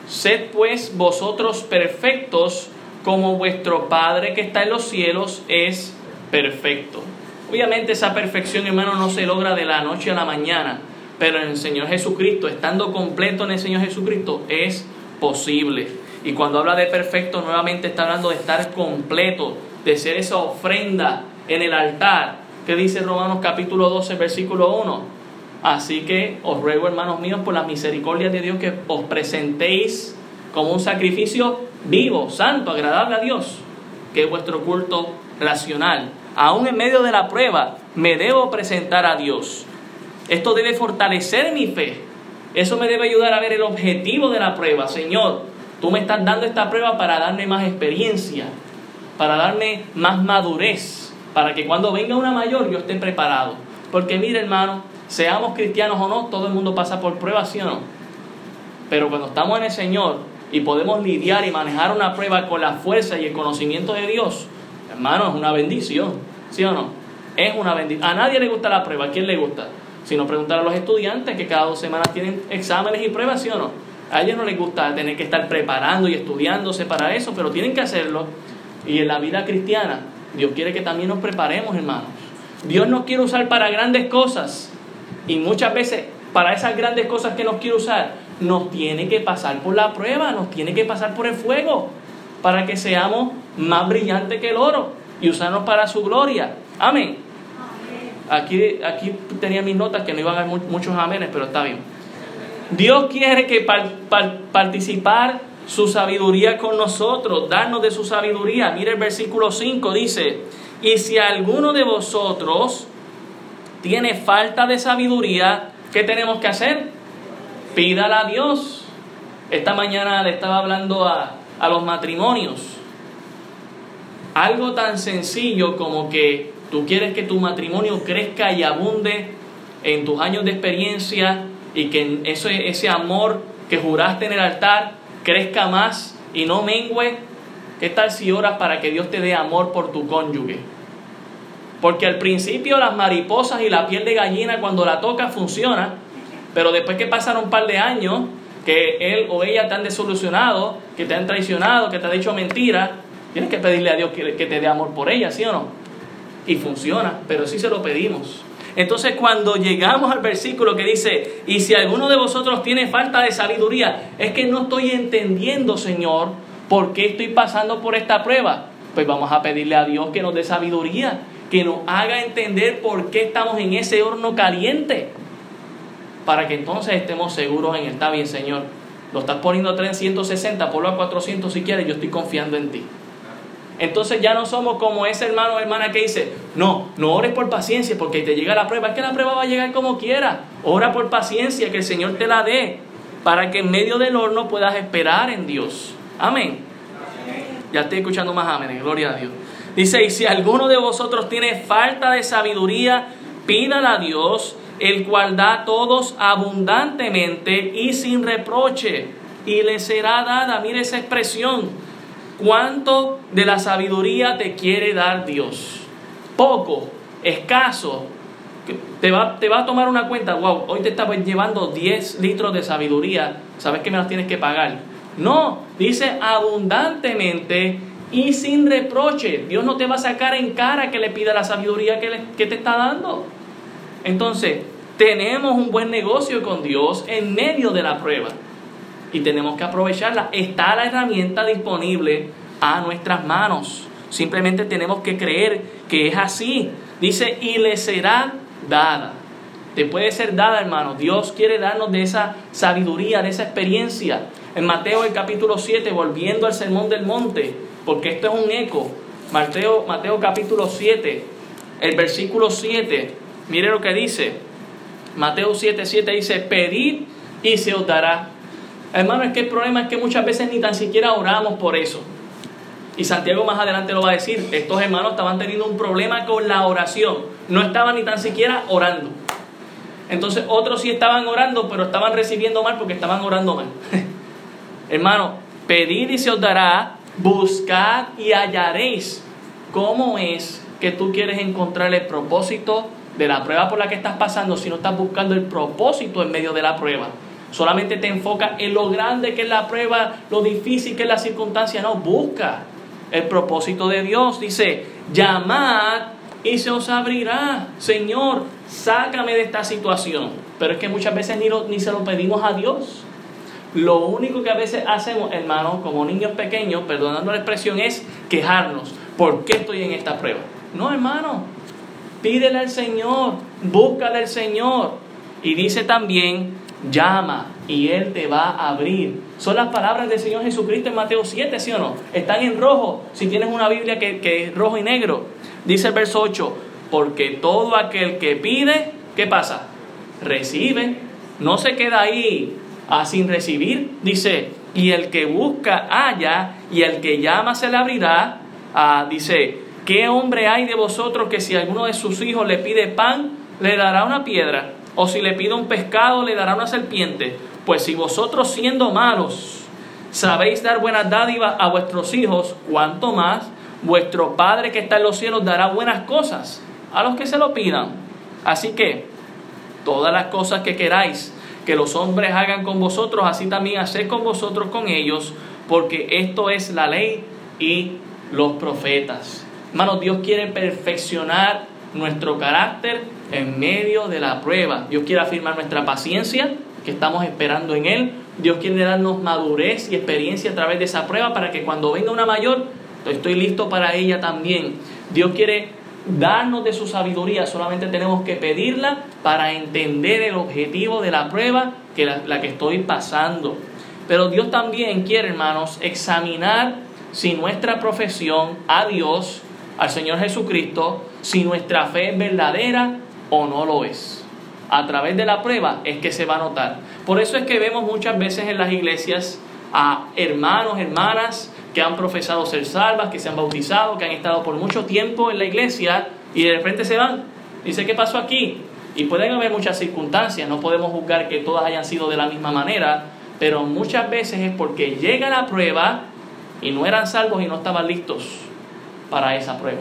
Sed pues vosotros perfectos como vuestro Padre que está en los cielos es perfecto. Obviamente esa perfección, hermano, no se logra de la noche a la mañana, pero en el Señor Jesucristo, estando completo en el Señor Jesucristo, es posible. Y cuando habla de perfecto, nuevamente está hablando de estar completo, de ser esa ofrenda en el altar, que dice Romanos capítulo 12, versículo 1. Así que os ruego, hermanos míos, por la misericordia de Dios, que os presentéis como un sacrificio vivo, santo, agradable a Dios, que es vuestro culto racional. Aún en medio de la prueba, me debo presentar a Dios. Esto debe fortalecer mi fe. Eso me debe ayudar a ver el objetivo de la prueba. Señor, tú me estás dando esta prueba para darme más experiencia, para darme más madurez, para que cuando venga una mayor yo esté preparado. Porque mire hermano, seamos cristianos o no, todo el mundo pasa por pruebas, ¿sí o no? Pero cuando estamos en el Señor y podemos lidiar y manejar una prueba con la fuerza y el conocimiento de Dios, hermano, es una bendición, ¿sí o no? Es una bendición. A nadie le gusta la prueba, ¿a quién le gusta? Si no, preguntar a los estudiantes que cada dos semanas tienen exámenes y pruebas, ¿sí o no? A ellos no les gusta tener que estar preparando y estudiándose para eso, pero tienen que hacerlo. Y en la vida cristiana, Dios quiere que también nos preparemos, hermanos. Dios nos quiere usar para grandes cosas. Y muchas veces, para esas grandes cosas que nos quiere usar, nos tiene que pasar por la prueba, nos tiene que pasar por el fuego, para que seamos más brillantes que el oro y usarnos para su gloria. Amén. Aquí, aquí tenía mis notas que no iban a haber muchos amenes, pero está bien. Dios quiere que participar su sabiduría con nosotros, darnos de su sabiduría. Mire el versículo 5, dice, y si alguno de vosotros tiene falta de sabiduría, ¿qué tenemos que hacer? Pídala a Dios. Esta mañana le estaba hablando a, a los matrimonios. Algo tan sencillo como que tú quieres que tu matrimonio crezca y abunde en tus años de experiencia y que ese, ese amor que juraste en el altar crezca más y no mengüe. ¿Qué tal si oras para que Dios te dé amor por tu cónyuge? Porque al principio las mariposas y la piel de gallina cuando la toca funciona, pero después que pasan un par de años, que él o ella te han desolucionado, que te han traicionado, que te han dicho mentiras, tienes que pedirle a Dios que, que te dé amor por ella, ¿sí o no? Y funciona, pero sí se lo pedimos. Entonces cuando llegamos al versículo que dice, y si alguno de vosotros tiene falta de sabiduría, es que no estoy entendiendo, Señor, por qué estoy pasando por esta prueba. Pues vamos a pedirle a Dios que nos dé sabiduría, que nos haga entender por qué estamos en ese horno caliente para que entonces estemos seguros en el está bien, Señor. Lo estás poniendo a 360, ponlo a 400 si quieres, yo estoy confiando en ti. Entonces ya no somos como ese hermano o hermana que dice, no, no ores por paciencia porque te llega la prueba. Es que la prueba va a llegar como quiera. Ora por paciencia, que el Señor te la dé, para que en medio del horno puedas esperar en Dios. Amén. Ya estoy escuchando más amén, gloria a Dios. Dice, y si alguno de vosotros tiene falta de sabiduría, pídala a Dios el cual da a todos abundantemente y sin reproche, y le será dada, mire esa expresión, cuánto de la sabiduría te quiere dar Dios. Poco, escaso, te va, te va a tomar una cuenta, wow, hoy te estás llevando 10 litros de sabiduría, sabes que me las tienes que pagar. No, dice abundantemente y sin reproche. Dios no te va a sacar en cara que le pida la sabiduría que, que te está dando. Entonces, tenemos un buen negocio con Dios en medio de la prueba y tenemos que aprovecharla. Está la herramienta disponible a nuestras manos. Simplemente tenemos que creer que es así. Dice, y le será dada. Te puede ser dada, hermano. Dios quiere darnos de esa sabiduría, de esa experiencia. En Mateo el capítulo 7, volviendo al sermón del monte, porque esto es un eco. Mateo, Mateo capítulo 7, el versículo 7, Mire lo que dice. Mateo 7, 7 dice, pedid y se os dará. Hermano, es que el problema es que muchas veces ni tan siquiera oramos por eso. Y Santiago más adelante lo va a decir. Estos hermanos estaban teniendo un problema con la oración. No estaban ni tan siquiera orando. Entonces otros sí estaban orando, pero estaban recibiendo mal porque estaban orando mal. Hermano, pedid y se os dará, buscad y hallaréis. ¿Cómo es que tú quieres encontrar el propósito de la prueba por la que estás pasando si no estás buscando el propósito en medio de la prueba. Solamente te enfocas en lo grande que es la prueba, lo difícil que es la circunstancia. No, busca el propósito de Dios. Dice, llamad y se os abrirá. Señor, sácame de esta situación. Pero es que muchas veces ni, ni se lo pedimos a Dios. Lo único que a veces hacemos, hermanos, como niños pequeños, perdonando la expresión, es quejarnos. ¿Por qué estoy en esta prueba? No, hermano. Pídele al Señor, búscale al Señor. Y dice también, llama y Él te va a abrir. Son las palabras del Señor Jesucristo en Mateo 7, ¿sí o no? Están en rojo, si tienes una Biblia que, que es rojo y negro. Dice el verso 8, porque todo aquel que pide, ¿qué pasa? Recibe. No se queda ahí a sin recibir. Dice, y el que busca halla, y el que llama se le abrirá. Ah, dice, ¿qué hombre hay de vosotros que si alguno de sus hijos le pide pan, le dará una piedra? O si le pide un pescado, le dará una serpiente. Pues si vosotros siendo malos sabéis dar buenas dádivas a vuestros hijos, cuanto más vuestro Padre que está en los cielos dará buenas cosas a los que se lo pidan. Así que todas las cosas que queráis que los hombres hagan con vosotros, así también haced con vosotros con ellos, porque esto es la ley y los profetas. Hermanos, Dios quiere perfeccionar nuestro carácter en medio de la prueba. Dios quiere afirmar nuestra paciencia, que estamos esperando en Él. Dios quiere darnos madurez y experiencia a través de esa prueba para que cuando venga una mayor, estoy listo para ella también. Dios quiere darnos de su sabiduría, solamente tenemos que pedirla para entender el objetivo de la prueba que la, la que estoy pasando. Pero Dios también quiere, hermanos, examinar si nuestra profesión a Dios, al Señor Jesucristo, si nuestra fe es verdadera o no lo es. A través de la prueba es que se va a notar. Por eso es que vemos muchas veces en las iglesias a hermanos, hermanas que han profesado ser salvas, que se han bautizado, que han estado por mucho tiempo en la iglesia y de repente se van. Dice, ¿qué pasó aquí? Y pueden haber muchas circunstancias, no podemos juzgar que todas hayan sido de la misma manera, pero muchas veces es porque llega la prueba y no eran salvos y no estaban listos para esa prueba.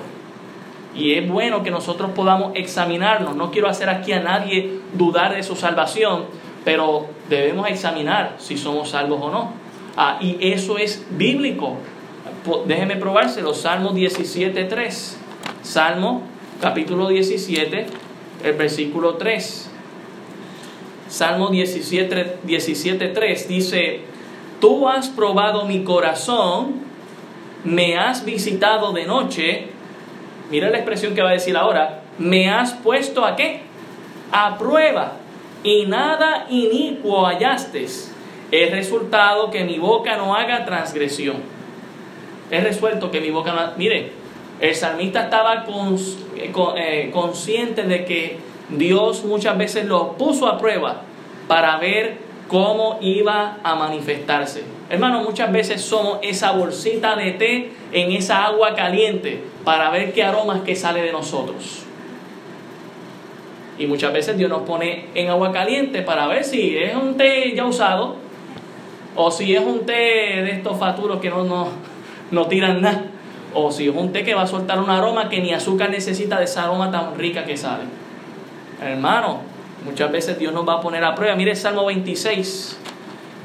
Y es bueno que nosotros podamos examinarnos. No quiero hacer aquí a nadie dudar de su salvación, pero debemos examinar si somos salvos o no. Ah, y eso es bíblico. Déjeme probárselo. Salmo 17.3. Salmo capítulo 17, el versículo 3. Salmo 17.3 17, dice, tú has probado mi corazón, me has visitado de noche. Mira la expresión que va a decir ahora. Me has puesto a qué? A prueba. Y nada inicuo hallaste He resultado que mi boca no haga transgresión. He resuelto que mi boca no... Mire, el salmista estaba eh, eh, consciente de que Dios muchas veces lo puso a prueba para ver cómo iba a manifestarse. Hermano, muchas veces somos esa bolsita de té en esa agua caliente para ver qué aromas que sale de nosotros. Y muchas veces Dios nos pone en agua caliente para ver si es un té ya usado o si es un té de estos faturos que no, no, no tiran nada. O si es un té que va a soltar un aroma que ni azúcar necesita de esa aroma tan rica que sale. Hermano, muchas veces Dios nos va a poner a prueba. Mire Salmo 26.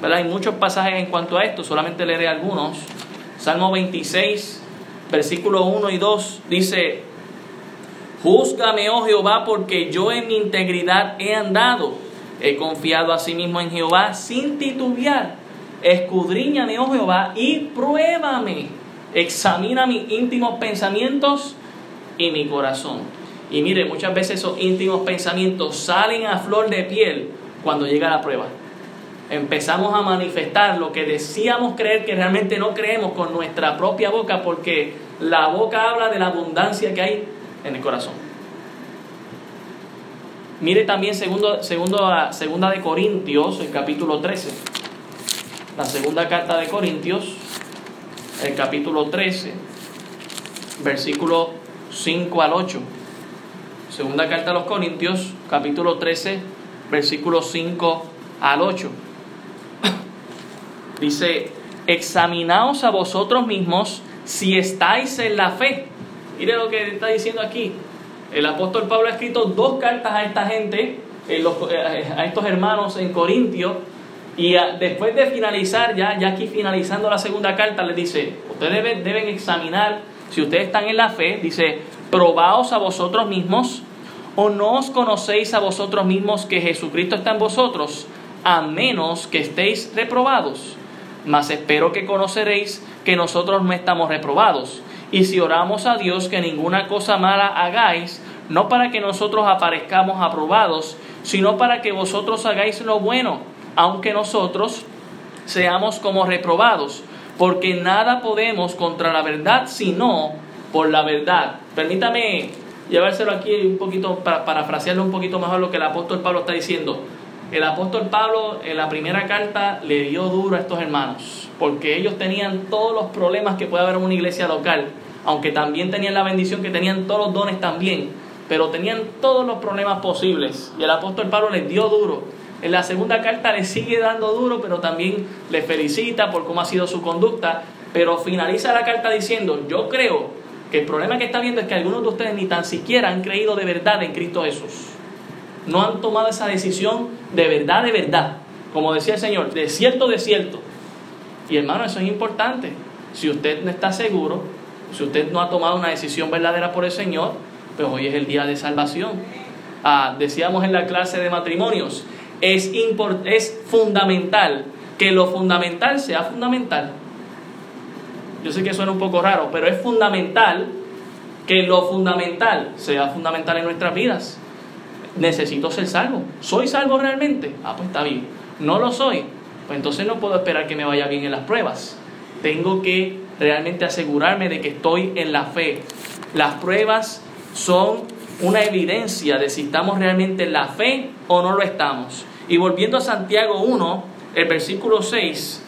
Hay muchos pasajes en cuanto a esto, solamente leeré algunos. Salmo 26, versículo 1 y 2 dice, Júzgame, oh Jehová, porque yo en mi integridad he andado. He confiado a sí mismo en Jehová sin titubear escudriñame, oh Jehová, y pruébame. Examina mis íntimos pensamientos y mi corazón. Y mire, muchas veces esos íntimos pensamientos salen a flor de piel cuando llega la prueba. Empezamos a manifestar lo que decíamos creer que realmente no creemos con nuestra propia boca porque la boca habla de la abundancia que hay en el corazón. Mire también segundo, segundo, segunda de Corintios, el capítulo 13 la segunda carta de Corintios, el capítulo 13, versículo 5 al 8. Segunda carta a los Corintios, capítulo 13, versículo 5 al 8. Dice, examinaos a vosotros mismos si estáis en la fe. Mire lo que está diciendo aquí. El apóstol Pablo ha escrito dos cartas a esta gente, eh, a estos hermanos en Corintio, y después de finalizar, ya, ya aquí finalizando la segunda carta, les dice, ustedes deben, deben examinar si ustedes están en la fe, dice, probaos a vosotros mismos, o no os conocéis a vosotros mismos que Jesucristo está en vosotros, a menos que estéis reprobados. Mas espero que conoceréis que nosotros no estamos reprobados. Y si oramos a Dios que ninguna cosa mala hagáis, no para que nosotros aparezcamos aprobados, sino para que vosotros hagáis lo bueno, aunque nosotros seamos como reprobados, porque nada podemos contra la verdad sino por la verdad. Permítame llevárselo aquí un poquito, para parafrasearlo un poquito mejor lo que el apóstol Pablo está diciendo. El apóstol Pablo en la primera carta le dio duro a estos hermanos, porque ellos tenían todos los problemas que puede haber en una iglesia local, aunque también tenían la bendición que tenían todos los dones también, pero tenían todos los problemas posibles. Y el apóstol Pablo les dio duro. En la segunda carta le sigue dando duro, pero también le felicita por cómo ha sido su conducta. Pero finaliza la carta diciendo, yo creo que el problema que está viendo es que algunos de ustedes ni tan siquiera han creído de verdad en Cristo Jesús. No han tomado esa decisión de verdad, de verdad. Como decía el Señor, de cierto, de cierto. Y hermano, eso es importante. Si usted no está seguro, si usted no ha tomado una decisión verdadera por el Señor, pues hoy es el día de salvación. Ah, decíamos en la clase de matrimonios, es, es fundamental que lo fundamental sea fundamental. Yo sé que suena un poco raro, pero es fundamental que lo fundamental sea fundamental en nuestras vidas. Necesito ser salvo. ¿Soy salvo realmente? Ah, pues está bien. No lo soy. Pues entonces no puedo esperar que me vaya bien en las pruebas. Tengo que realmente asegurarme de que estoy en la fe. Las pruebas son una evidencia de si estamos realmente en la fe o no lo estamos. Y volviendo a Santiago 1, el versículo 6,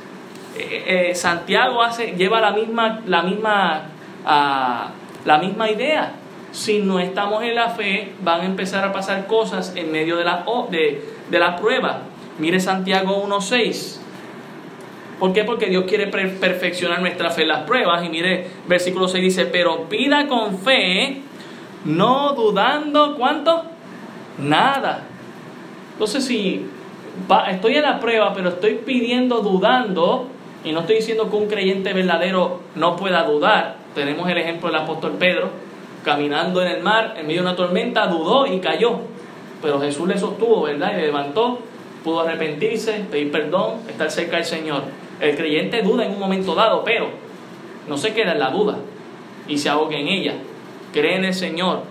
eh, eh, Santiago hace, lleva la misma, la, misma, ah, la misma idea. Si no estamos en la fe, van a empezar a pasar cosas en medio de la, de, de prueba. Mire Santiago 1.6. ¿Por qué? Porque Dios quiere perfeccionar nuestra fe en las pruebas. Y mire, versículo 6 dice, pero pida con fe no dudando, ¿cuánto? Nada. Entonces, si estoy en la prueba, pero estoy pidiendo dudando, y no estoy diciendo que un creyente verdadero no pueda dudar, tenemos el ejemplo del apóstol Pedro, caminando en el mar, en medio de una tormenta, dudó y cayó. Pero Jesús le sostuvo, ¿verdad? Y le levantó, pudo arrepentirse, pedir perdón, estar cerca del Señor. El creyente duda en un momento dado, pero no se queda en la duda y se ahoga en ella cree en el Señor.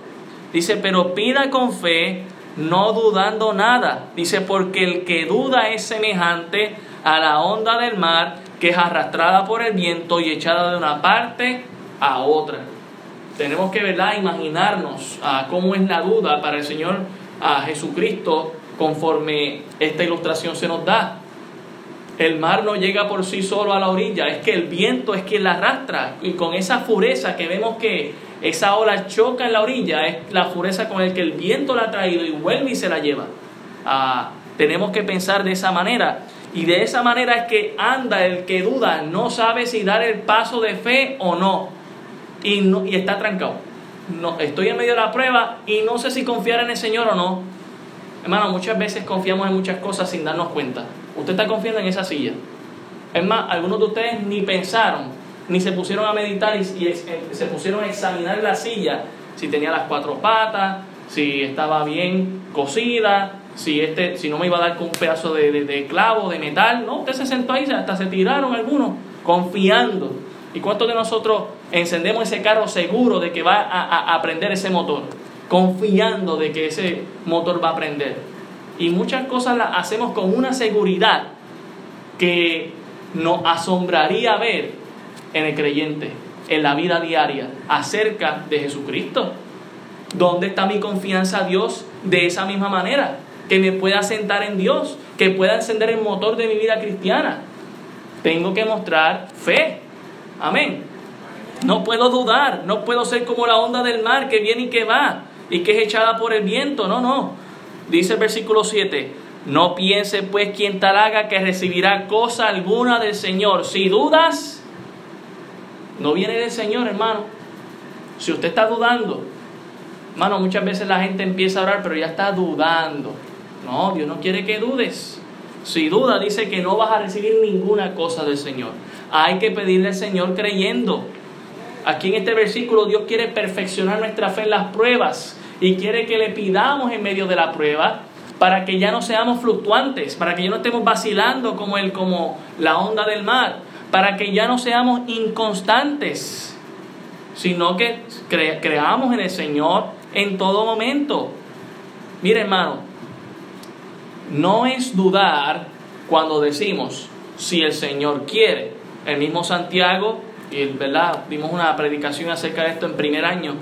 Dice, pero pida con fe, no dudando nada. Dice, porque el que duda es semejante a la onda del mar que es arrastrada por el viento y echada de una parte a otra. Tenemos que ¿verdad? imaginarnos a cómo es la duda para el Señor a Jesucristo conforme esta ilustración se nos da. El mar no llega por sí solo a la orilla, es que el viento es quien la arrastra y con esa fureza que vemos que esa ola choca en la orilla, es la fureza con el que el viento la ha traído y vuelve y se la lleva. Ah, tenemos que pensar de esa manera. Y de esa manera es que anda el que duda, no sabe si dar el paso de fe o no. Y, no, y está trancado. No, estoy en medio de la prueba y no sé si confiar en el Señor o no. Hermano, muchas veces confiamos en muchas cosas sin darnos cuenta. Usted está confiando en esa silla. Es más, algunos de ustedes ni pensaron ni se pusieron a meditar y, eh, se pusieron a examinar la silla, si tenía las cuatro patas, si estaba bien cocida, si, este, si no me iba a dar con un pedazo de, clavo, de metal. No, usted se sentó ahí, hasta se tiraron algunos, confiando. ¿Y cuántos de nosotros encendemos ese carro seguro de que va a, a, prender ese motor? Confiando de que ese motor va a prender. Y muchas cosas las hacemos con una seguridad que nos asombraría ver en el creyente, en la vida diaria, acerca de Jesucristo. ¿Dónde está mi confianza a Dios de esa misma manera? Que me pueda sentar en Dios, que pueda encender el motor de mi vida cristiana. Tengo que mostrar fe. Amén. No puedo dudar, no puedo ser como la onda del mar que viene y que va y que es echada por el viento. No, no. Dice el versículo 7, no piense pues quien tal haga que recibirá cosa alguna del Señor. Si dudas, no viene del Señor, hermano. Si usted está dudando, hermano, muchas veces la gente empieza a orar, pero ya está dudando. No, Dios no quiere que dudes. Si duda, dice que no vas a recibir ninguna cosa del Señor. Hay que pedirle al Señor creyendo. Aquí en este versículo Dios quiere perfeccionar nuestra fe en las pruebas y quiere que le pidamos en medio de la prueba para que ya no seamos fluctuantes, para que ya no estemos vacilando como, el, como la onda del mar, para que ya no seamos inconstantes, sino que creamos en el Señor en todo momento. Mire hermano, no es dudar cuando decimos si el Señor quiere. El mismo Santiago, y verdad, vimos una predicación acerca de esto en primer año,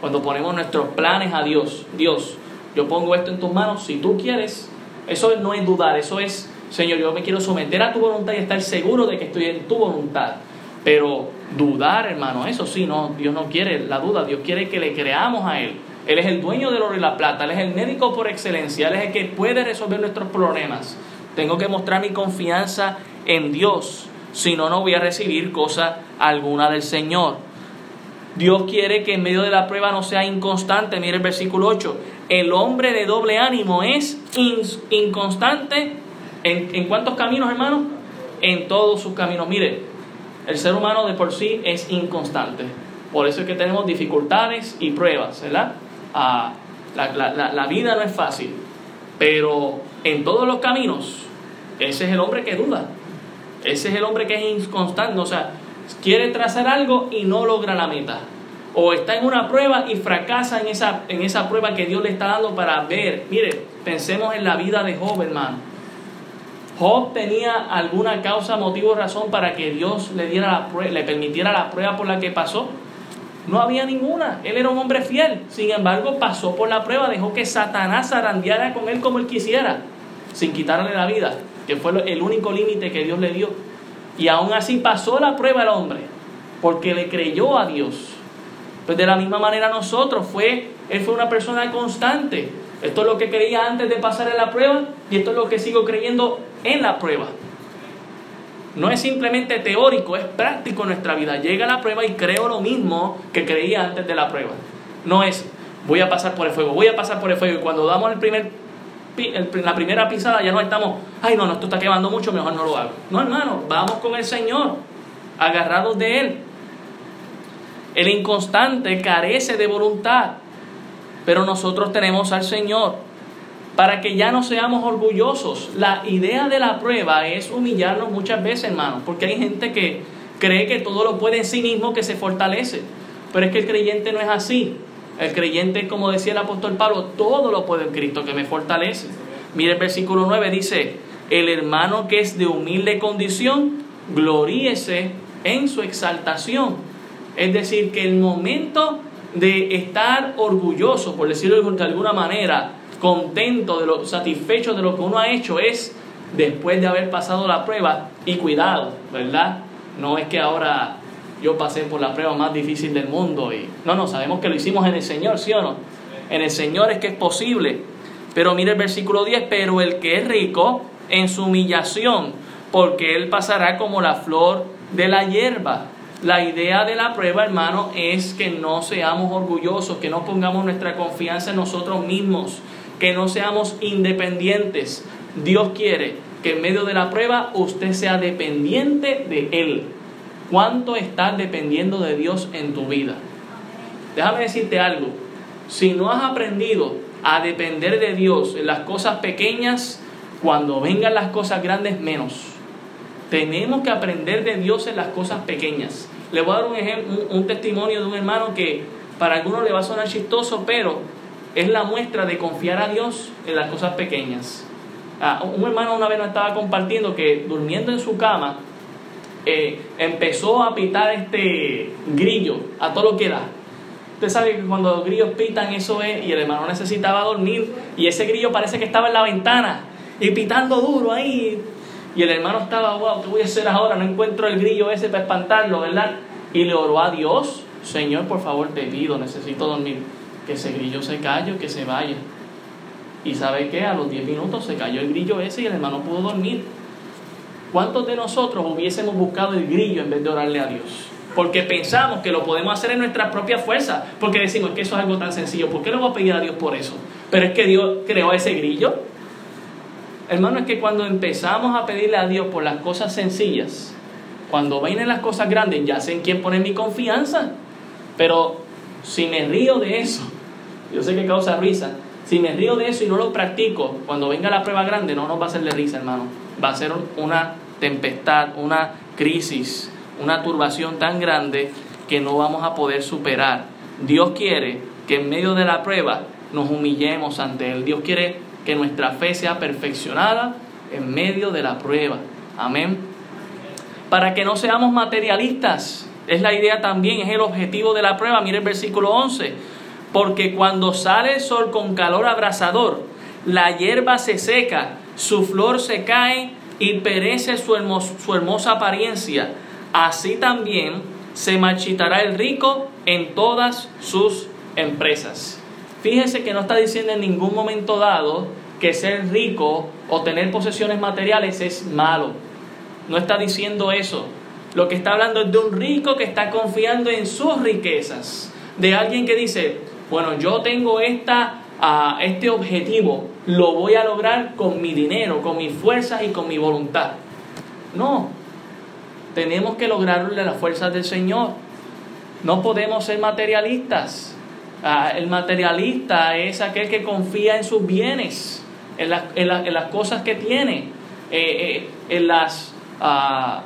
cuando ponemos nuestros planes a Dios. Dios, yo pongo esto en tus manos, si tú quieres, eso no es dudar, eso es, Señor, yo me quiero someter a tu voluntad y estar seguro de que estoy en tu voluntad. Pero dudar, hermano, eso sí, no, Dios no quiere la duda, Dios quiere que le creamos a Él. Él es el dueño del oro y la plata, Él es el médico por excelencia, Él es el que puede resolver nuestros problemas. Tengo que mostrar mi confianza en Dios, si no, no voy a recibir cosa alguna del Señor. Dios quiere que en medio de la prueba no sea inconstante. Mire el versículo 8. El hombre de doble ánimo es inconstante. ¿En, ¿En cuántos caminos, hermano? En todos sus caminos. Mire, el ser humano de por sí es inconstante. Por eso es que tenemos dificultades y pruebas, ¿verdad? Ah, la, vida no es fácil, pero en todos los caminos, ese es el hombre que duda. Ese es el hombre que es inconstante, o sea, quiere trazar algo y no logra la meta. O está en una prueba y fracasa en esa, en esa prueba que Dios le está dando para ver. Mire, pensemos en la vida de Job, hermano. Job tenía alguna causa, motivo, razón para que Dios le, diera la le permitiera la prueba por la que pasó. No había ninguna. Él era un hombre fiel. Sin embargo, pasó por la prueba, dejó que Satanás zarandeara con él como él quisiera, sin quitarle la vida, que fue el único límite que Dios le dio. Y aún así pasó la prueba el hombre, porque le creyó a Dios. Pues de la misma manera nosotros, fue, él fue una persona constante. Esto es lo que creía antes de pasar en la prueba y esto es lo que sigo creyendo en la prueba. No es simplemente teórico, es práctico en nuestra vida. Llega la prueba y creo lo mismo que creía antes de la prueba. No es voy a pasar por el fuego, voy a pasar por el fuego y cuando damos el primer, la primera pisada ya no estamos, ay no, no, esto está quemando mucho, mejor no lo hago. No hermano, vamos con el Señor, agarrados de Él. El inconstante carece de voluntad, pero nosotros tenemos al Señor para que ya no seamos orgullosos. La idea de la prueba es humillarnos muchas veces, hermanos, porque hay gente que cree que todo lo puede en sí mismo, que se fortalece. Pero es que el creyente no es así. El creyente, como decía el apóstol Pablo, todo lo puede en Cristo que me fortalece. Mire el versículo 9, dice, el hermano que es de humilde condición, gloríese en su exaltación. Es decir, que el momento de estar orgulloso, por decirlo de alguna manera, contento, de lo, satisfecho de lo que uno ha hecho es después de haber pasado la prueba y cuidado, ¿verdad? No es que ahora yo pasé por la prueba más difícil del mundo y no, no, sabemos que lo hicimos en el Señor, ¿sí o no? En el Señor es que es posible. Pero mire el versículo 10, pero el que es rico en su humillación, porque él pasará como la flor de la hierba. La idea de la prueba, hermano, es que no seamos orgullosos, que no pongamos nuestra confianza en nosotros mismos, que no seamos independientes. Dios quiere que en medio de la prueba usted sea dependiente de Él. ¿Cuánto estás dependiendo de Dios en tu vida? Déjame decirte algo. Si no has aprendido a depender de Dios en las cosas pequeñas, cuando vengan las cosas grandes, menos. Tenemos que aprender de Dios en las cosas pequeñas. Le voy a dar un, ejemplo, un testimonio de un hermano que para algunos le va a sonar chistoso, pero es la muestra de confiar a Dios en las cosas pequeñas. Ah, un hermano una vez nos estaba compartiendo que durmiendo en su cama eh, empezó a pitar este grillo a todo lo que da. Usted sabe que cuando los grillos pitan eso es y el hermano necesitaba dormir y ese grillo parece que estaba en la ventana y pitando duro ahí. Y el hermano estaba, wow, ¿qué voy a hacer ahora? No encuentro el grillo ese para espantarlo, ¿verdad? Y le oró a Dios, Señor, por favor, te pido, necesito dormir que ese grillo se calle, que se vaya. Y sabe que a los 10 minutos se cayó el grillo ese y el hermano pudo dormir. ¿Cuántos de nosotros hubiésemos buscado el grillo en vez de orarle a Dios? Porque pensamos que lo podemos hacer en nuestra propia fuerza. Porque decimos que eso es algo tan sencillo. ¿Por qué le voy a pedir a Dios por eso? Pero es que Dios creó ese grillo. Hermano, es que cuando empezamos a pedirle a Dios por las cosas sencillas, cuando vienen las cosas grandes, ya sé en quién poner mi confianza. Pero si me río de eso, yo sé que causa risa, si me río de eso y no lo practico, cuando venga la prueba grande no nos va a hacer de risa, hermano. Va a ser una tempestad, una crisis, una turbación tan grande que no vamos a poder superar. Dios quiere que en medio de la prueba nos humillemos ante Él. Dios quiere que nuestra fe sea perfeccionada en medio de la prueba. Amén. Para que no seamos materialistas. Es la idea también, es el objetivo de la prueba. Mire el versículo 11. Porque cuando sale el sol con calor abrasador, la hierba se seca, su flor se cae y perece su, hermosa apariencia. Así también se marchitará el rico en todas sus empresas. Fíjense que no está diciendo en ningún momento dado que ser rico o tener posesiones materiales es malo. No está diciendo eso. Lo que está hablando es de un rico que está confiando en sus riquezas. De alguien que dice, bueno, yo tengo esta, uh, este objetivo, lo voy a lograr con mi dinero, con mis fuerzas y con mi voluntad. No, tenemos que lograrlo de las fuerzas del Señor. No podemos ser materialistas. Ah, el materialista es aquel que confía en sus bienes, en, en, las cosas que tiene, eh, eh, en las... Ah,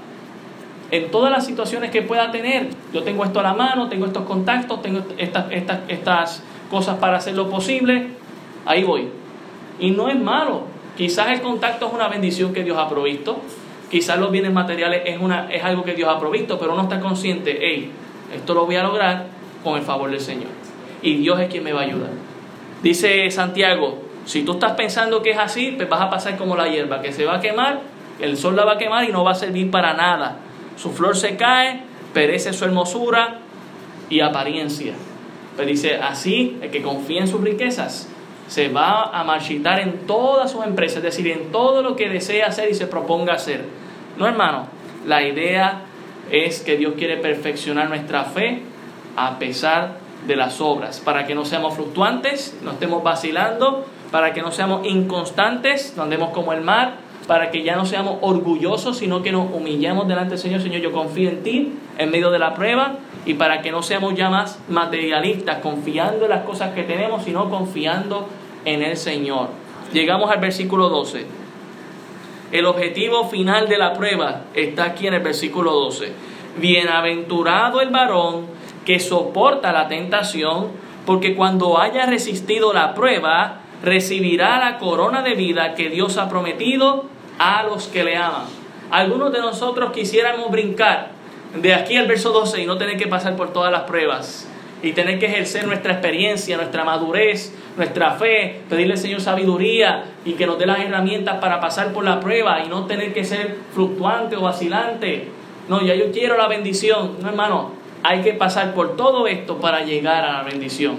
en todas las situaciones que pueda tener. Yo tengo esto a la mano, tengo estos contactos, tengo estas, estas, estas cosas para hacer lo posible. Ahí voy. Y no es malo. Quizás el contacto es una bendición que Dios ha provisto. Quizás los bienes materiales es, una, es algo que Dios ha provisto, pero uno está consciente, hey, esto lo voy a lograr con el favor del Señor. Y Dios es quien me va a ayudar. Dice Santiago, si tú estás pensando que es así, pues vas a pasar como la hierba, que se va a quemar, el sol la va a quemar y no va a servir para nada. Su flor se cae, perece su hermosura y apariencia. Pero dice, así, el que confía en sus riquezas, se va a marchitar en todas sus empresas, es decir, en todo lo que desea hacer y se proponga hacer. No, hermano, la idea es que Dios quiere perfeccionar nuestra fe a pesar de las obras, para que no seamos fluctuantes, no estemos vacilando, para que no seamos inconstantes, no andemos como el mar, para que ya no seamos orgullosos, sino que nos humillemos delante del Señor. Señor, yo confío en ti en medio de la prueba y para que no seamos ya más materialistas, confiando en las cosas que tenemos, sino confiando en el Señor. Llegamos al versículo 12. El objetivo final de la prueba está aquí en el versículo 12. Bienaventurado el varón que soporta la tentación, porque cuando haya resistido la prueba, recibirá la corona de vida que Dios ha prometido a los que le aman. Algunos de nosotros quisiéramos brincar de aquí al verso 12 y no tener que pasar por todas las pruebas y tener que ejercer nuestra experiencia, nuestra madurez, nuestra fe, pedirle al Señor sabiduría y que nos dé las herramientas para pasar por la prueba y no tener que ser fluctuante o vacilante. No, ya yo quiero la bendición. No, hermano, hay que pasar por todo esto para llegar a la bendición.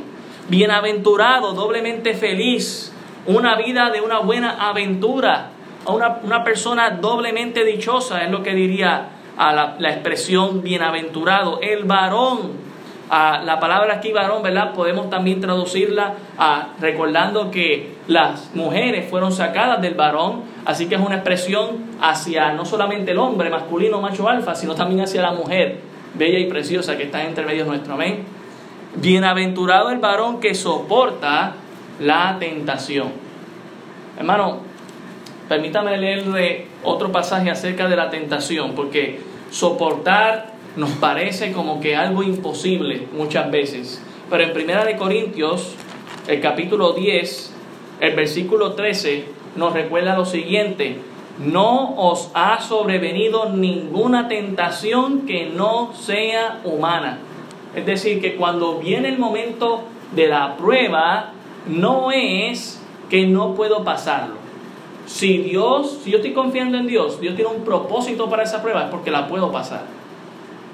Bienaventurado, doblemente feliz, una vida de una buena aventura una, una persona doblemente dichosa, es lo que diría a la, la expresión bienaventurado, el varón. A la palabra aquí varón, ¿verdad? Podemos también traducirla a, recordando que las mujeres fueron sacadas del varón, así que es una expresión hacia no solamente el hombre masculino, macho alfa, sino también hacia la mujer bella y preciosa que está entre medio nuestro. Amén. Bienaventurado el varón que soporta la tentación. Hermano, Permítame leerle otro pasaje acerca de la tentación, porque soportar nos parece como que algo imposible muchas veces. Pero en Primera de Corintios, el capítulo 10, el versículo 13, nos recuerda lo siguiente, no os ha sobrevenido ninguna tentación que no sea humana. Es decir, que cuando viene el momento de la prueba, no es que no puedo pasarlo. Si Dios, si yo estoy confiando en Dios, Dios tiene un propósito para esa prueba, es porque la puedo pasar.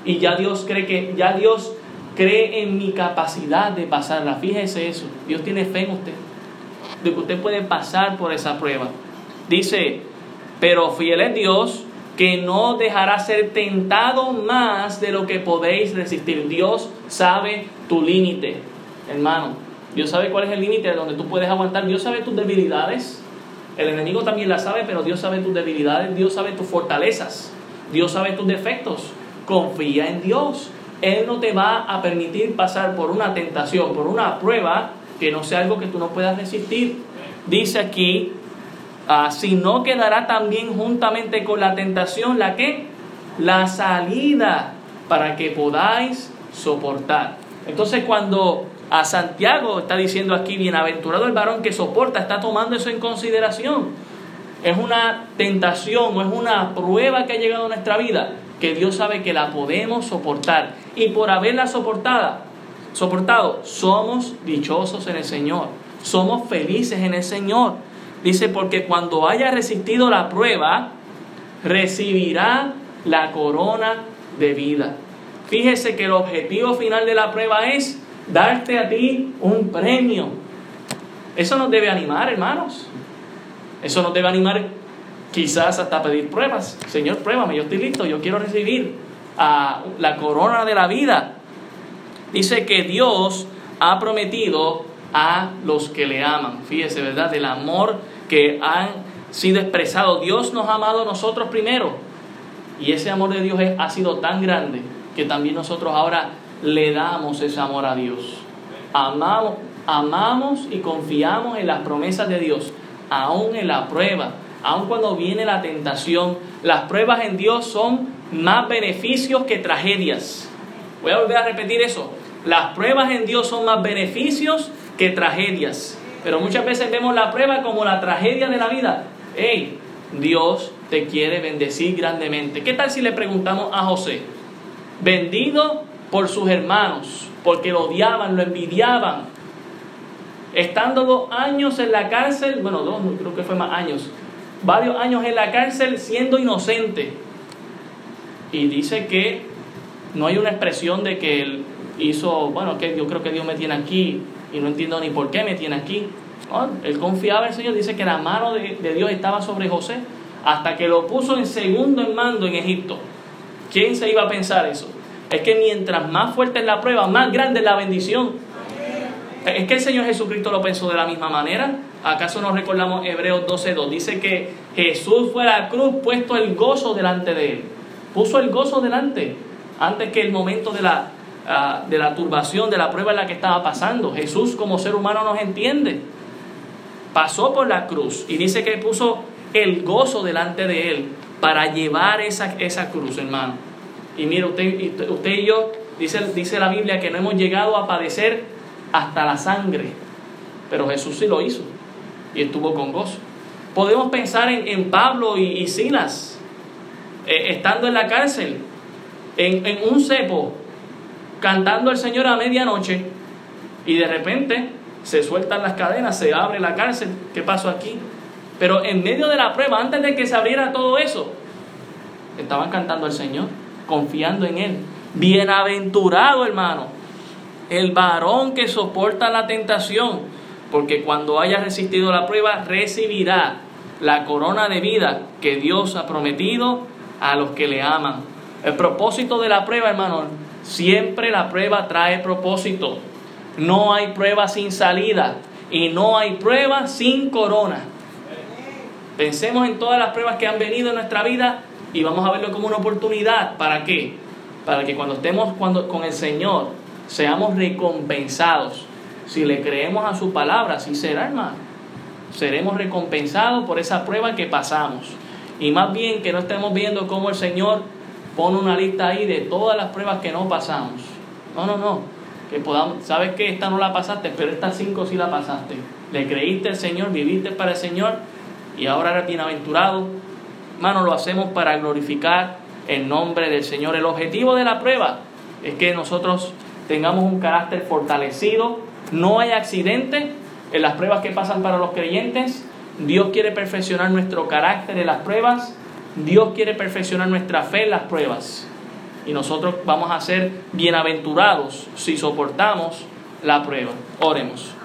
Y ya Dios cree que, ya Dios cree en mi capacidad de pasarla. Fíjese eso. Dios tiene fe en usted. De que usted puede pasar por esa prueba. Dice, pero fiel es Dios que no dejará ser tentado más de lo que podéis resistir. Dios sabe tu límite, hermano. Dios sabe cuál es el límite de donde tú puedes aguantar. Dios sabe tus debilidades. El enemigo también la sabe, pero Dios sabe tus debilidades, Dios sabe tus fortalezas, Dios sabe tus defectos. Confía en Dios. Él no te va a permitir pasar por una tentación, por una prueba que no sea algo que tú no puedas resistir. Dice aquí, ah, si no quedará también juntamente con la tentación la que la salida para que podáis soportar. Entonces cuando a Santiago está diciendo aquí, bienaventurado el varón que soporta, está tomando eso en consideración. Es una tentación o es una prueba que ha llegado a nuestra vida que Dios sabe que la podemos soportar. Y por haberla soportada, soportado, somos dichosos en el Señor. Somos felices en el Señor. Dice, porque cuando haya resistido la prueba, recibirá la corona de vida. Fíjese que el objetivo final de la prueba es darte a ti un premio. Eso nos debe animar, hermanos. Eso nos debe animar quizás hasta pedir pruebas. Señor, pruébame, yo estoy listo, yo quiero recibir a la corona de la vida. Dice que Dios ha prometido a los que le aman. Fíjese, ¿verdad? Del amor que han sido expresado. Dios nos ha amado a nosotros primero. Y ese amor de Dios ha sido tan grande que también nosotros ahora le damos ese amor a Dios. Amamos, amamos y confiamos en las promesas de Dios, aún en la prueba, aun cuando viene la tentación, las pruebas en Dios son más beneficios que tragedias. Voy a volver a repetir eso. Las pruebas en Dios son más beneficios que tragedias. Pero muchas veces vemos la prueba como la tragedia de la vida. Hey, Dios te quiere bendecir grandemente. ¿Qué tal si le preguntamos a José? Vendido por sus hermanos, porque lo odiaban, lo envidiaban. Estando dos años en la cárcel, bueno, dos, creo que fue más años, varios años en la cárcel siendo inocente. Y dice que no hay una expresión de que él hizo, bueno, que yo creo que Dios me tiene aquí y no entiendo ni por qué me tiene aquí. él confiaba en el Señor, dice que la mano de, de Dios estaba sobre José hasta que lo puso en segundo en mando en Egipto. ¿Quién se iba a pensar eso? Es que mientras más fuerte es la prueba, más grande es la bendición. Es que el Señor Jesucristo lo pensó de la misma manera. ¿Acaso nos recordamos Hebreos 12.2? Dice que Jesús fue a la cruz puesto el gozo delante de él. Puso el gozo delante antes que el momento de la, ah, de la turbación, de la prueba en la que estaba pasando. Jesús como ser humano nos entiende. Pasó por la cruz y dice que puso el gozo delante de él para llevar esa, esa cruz, hermano. Y mire, usted, usted y yo, dice, dice la Biblia que no hemos llegado a padecer hasta la sangre. Pero Jesús sí lo hizo y estuvo con gozo. Podemos pensar en, Pablo y, Silas, eh, estando en la cárcel, en, en un cepo, cantando al Señor a medianoche, y de repente se sueltan las cadenas, se abre la cárcel. ¿Qué pasó aquí? Pero en medio de la prueba, antes de que se abriera todo eso, estaban cantando al Señor, confiando en Él. Bienaventurado, hermano, el varón que soporta la tentación, porque cuando haya resistido la prueba recibirá la corona de vida que Dios ha prometido a los que le aman. El propósito de la prueba, hermano, siempre la prueba trae propósito. No hay prueba sin salida y no hay prueba sin corona. Pensemos en todas las pruebas que han venido en nuestra vida y vamos a verlo como una oportunidad. ¿Para qué? Para que cuando estemos cuando, con el Señor seamos recompensados. Si le creemos a su palabra, así será, hermano. Seremos recompensados por esa prueba que pasamos. Y más bien que no estemos viendo cómo el Señor pone una lista ahí de todas las pruebas que no pasamos. No, no, no. Que podamos, sabes que esta no la pasaste, pero estas cinco sí la pasaste. Le creíste al Señor, viviste para el Señor y ahora eres bienaventurado. Hermano, lo hacemos para glorificar el nombre del Señor. El objetivo de la prueba es que nosotros tengamos un carácter fortalecido, no hay accidente en las pruebas que pasan para los creyentes. Dios quiere perfeccionar nuestro carácter en las pruebas. Dios quiere perfeccionar nuestra fe en las pruebas. Y nosotros vamos a ser bienaventurados si soportamos la prueba. Oremos.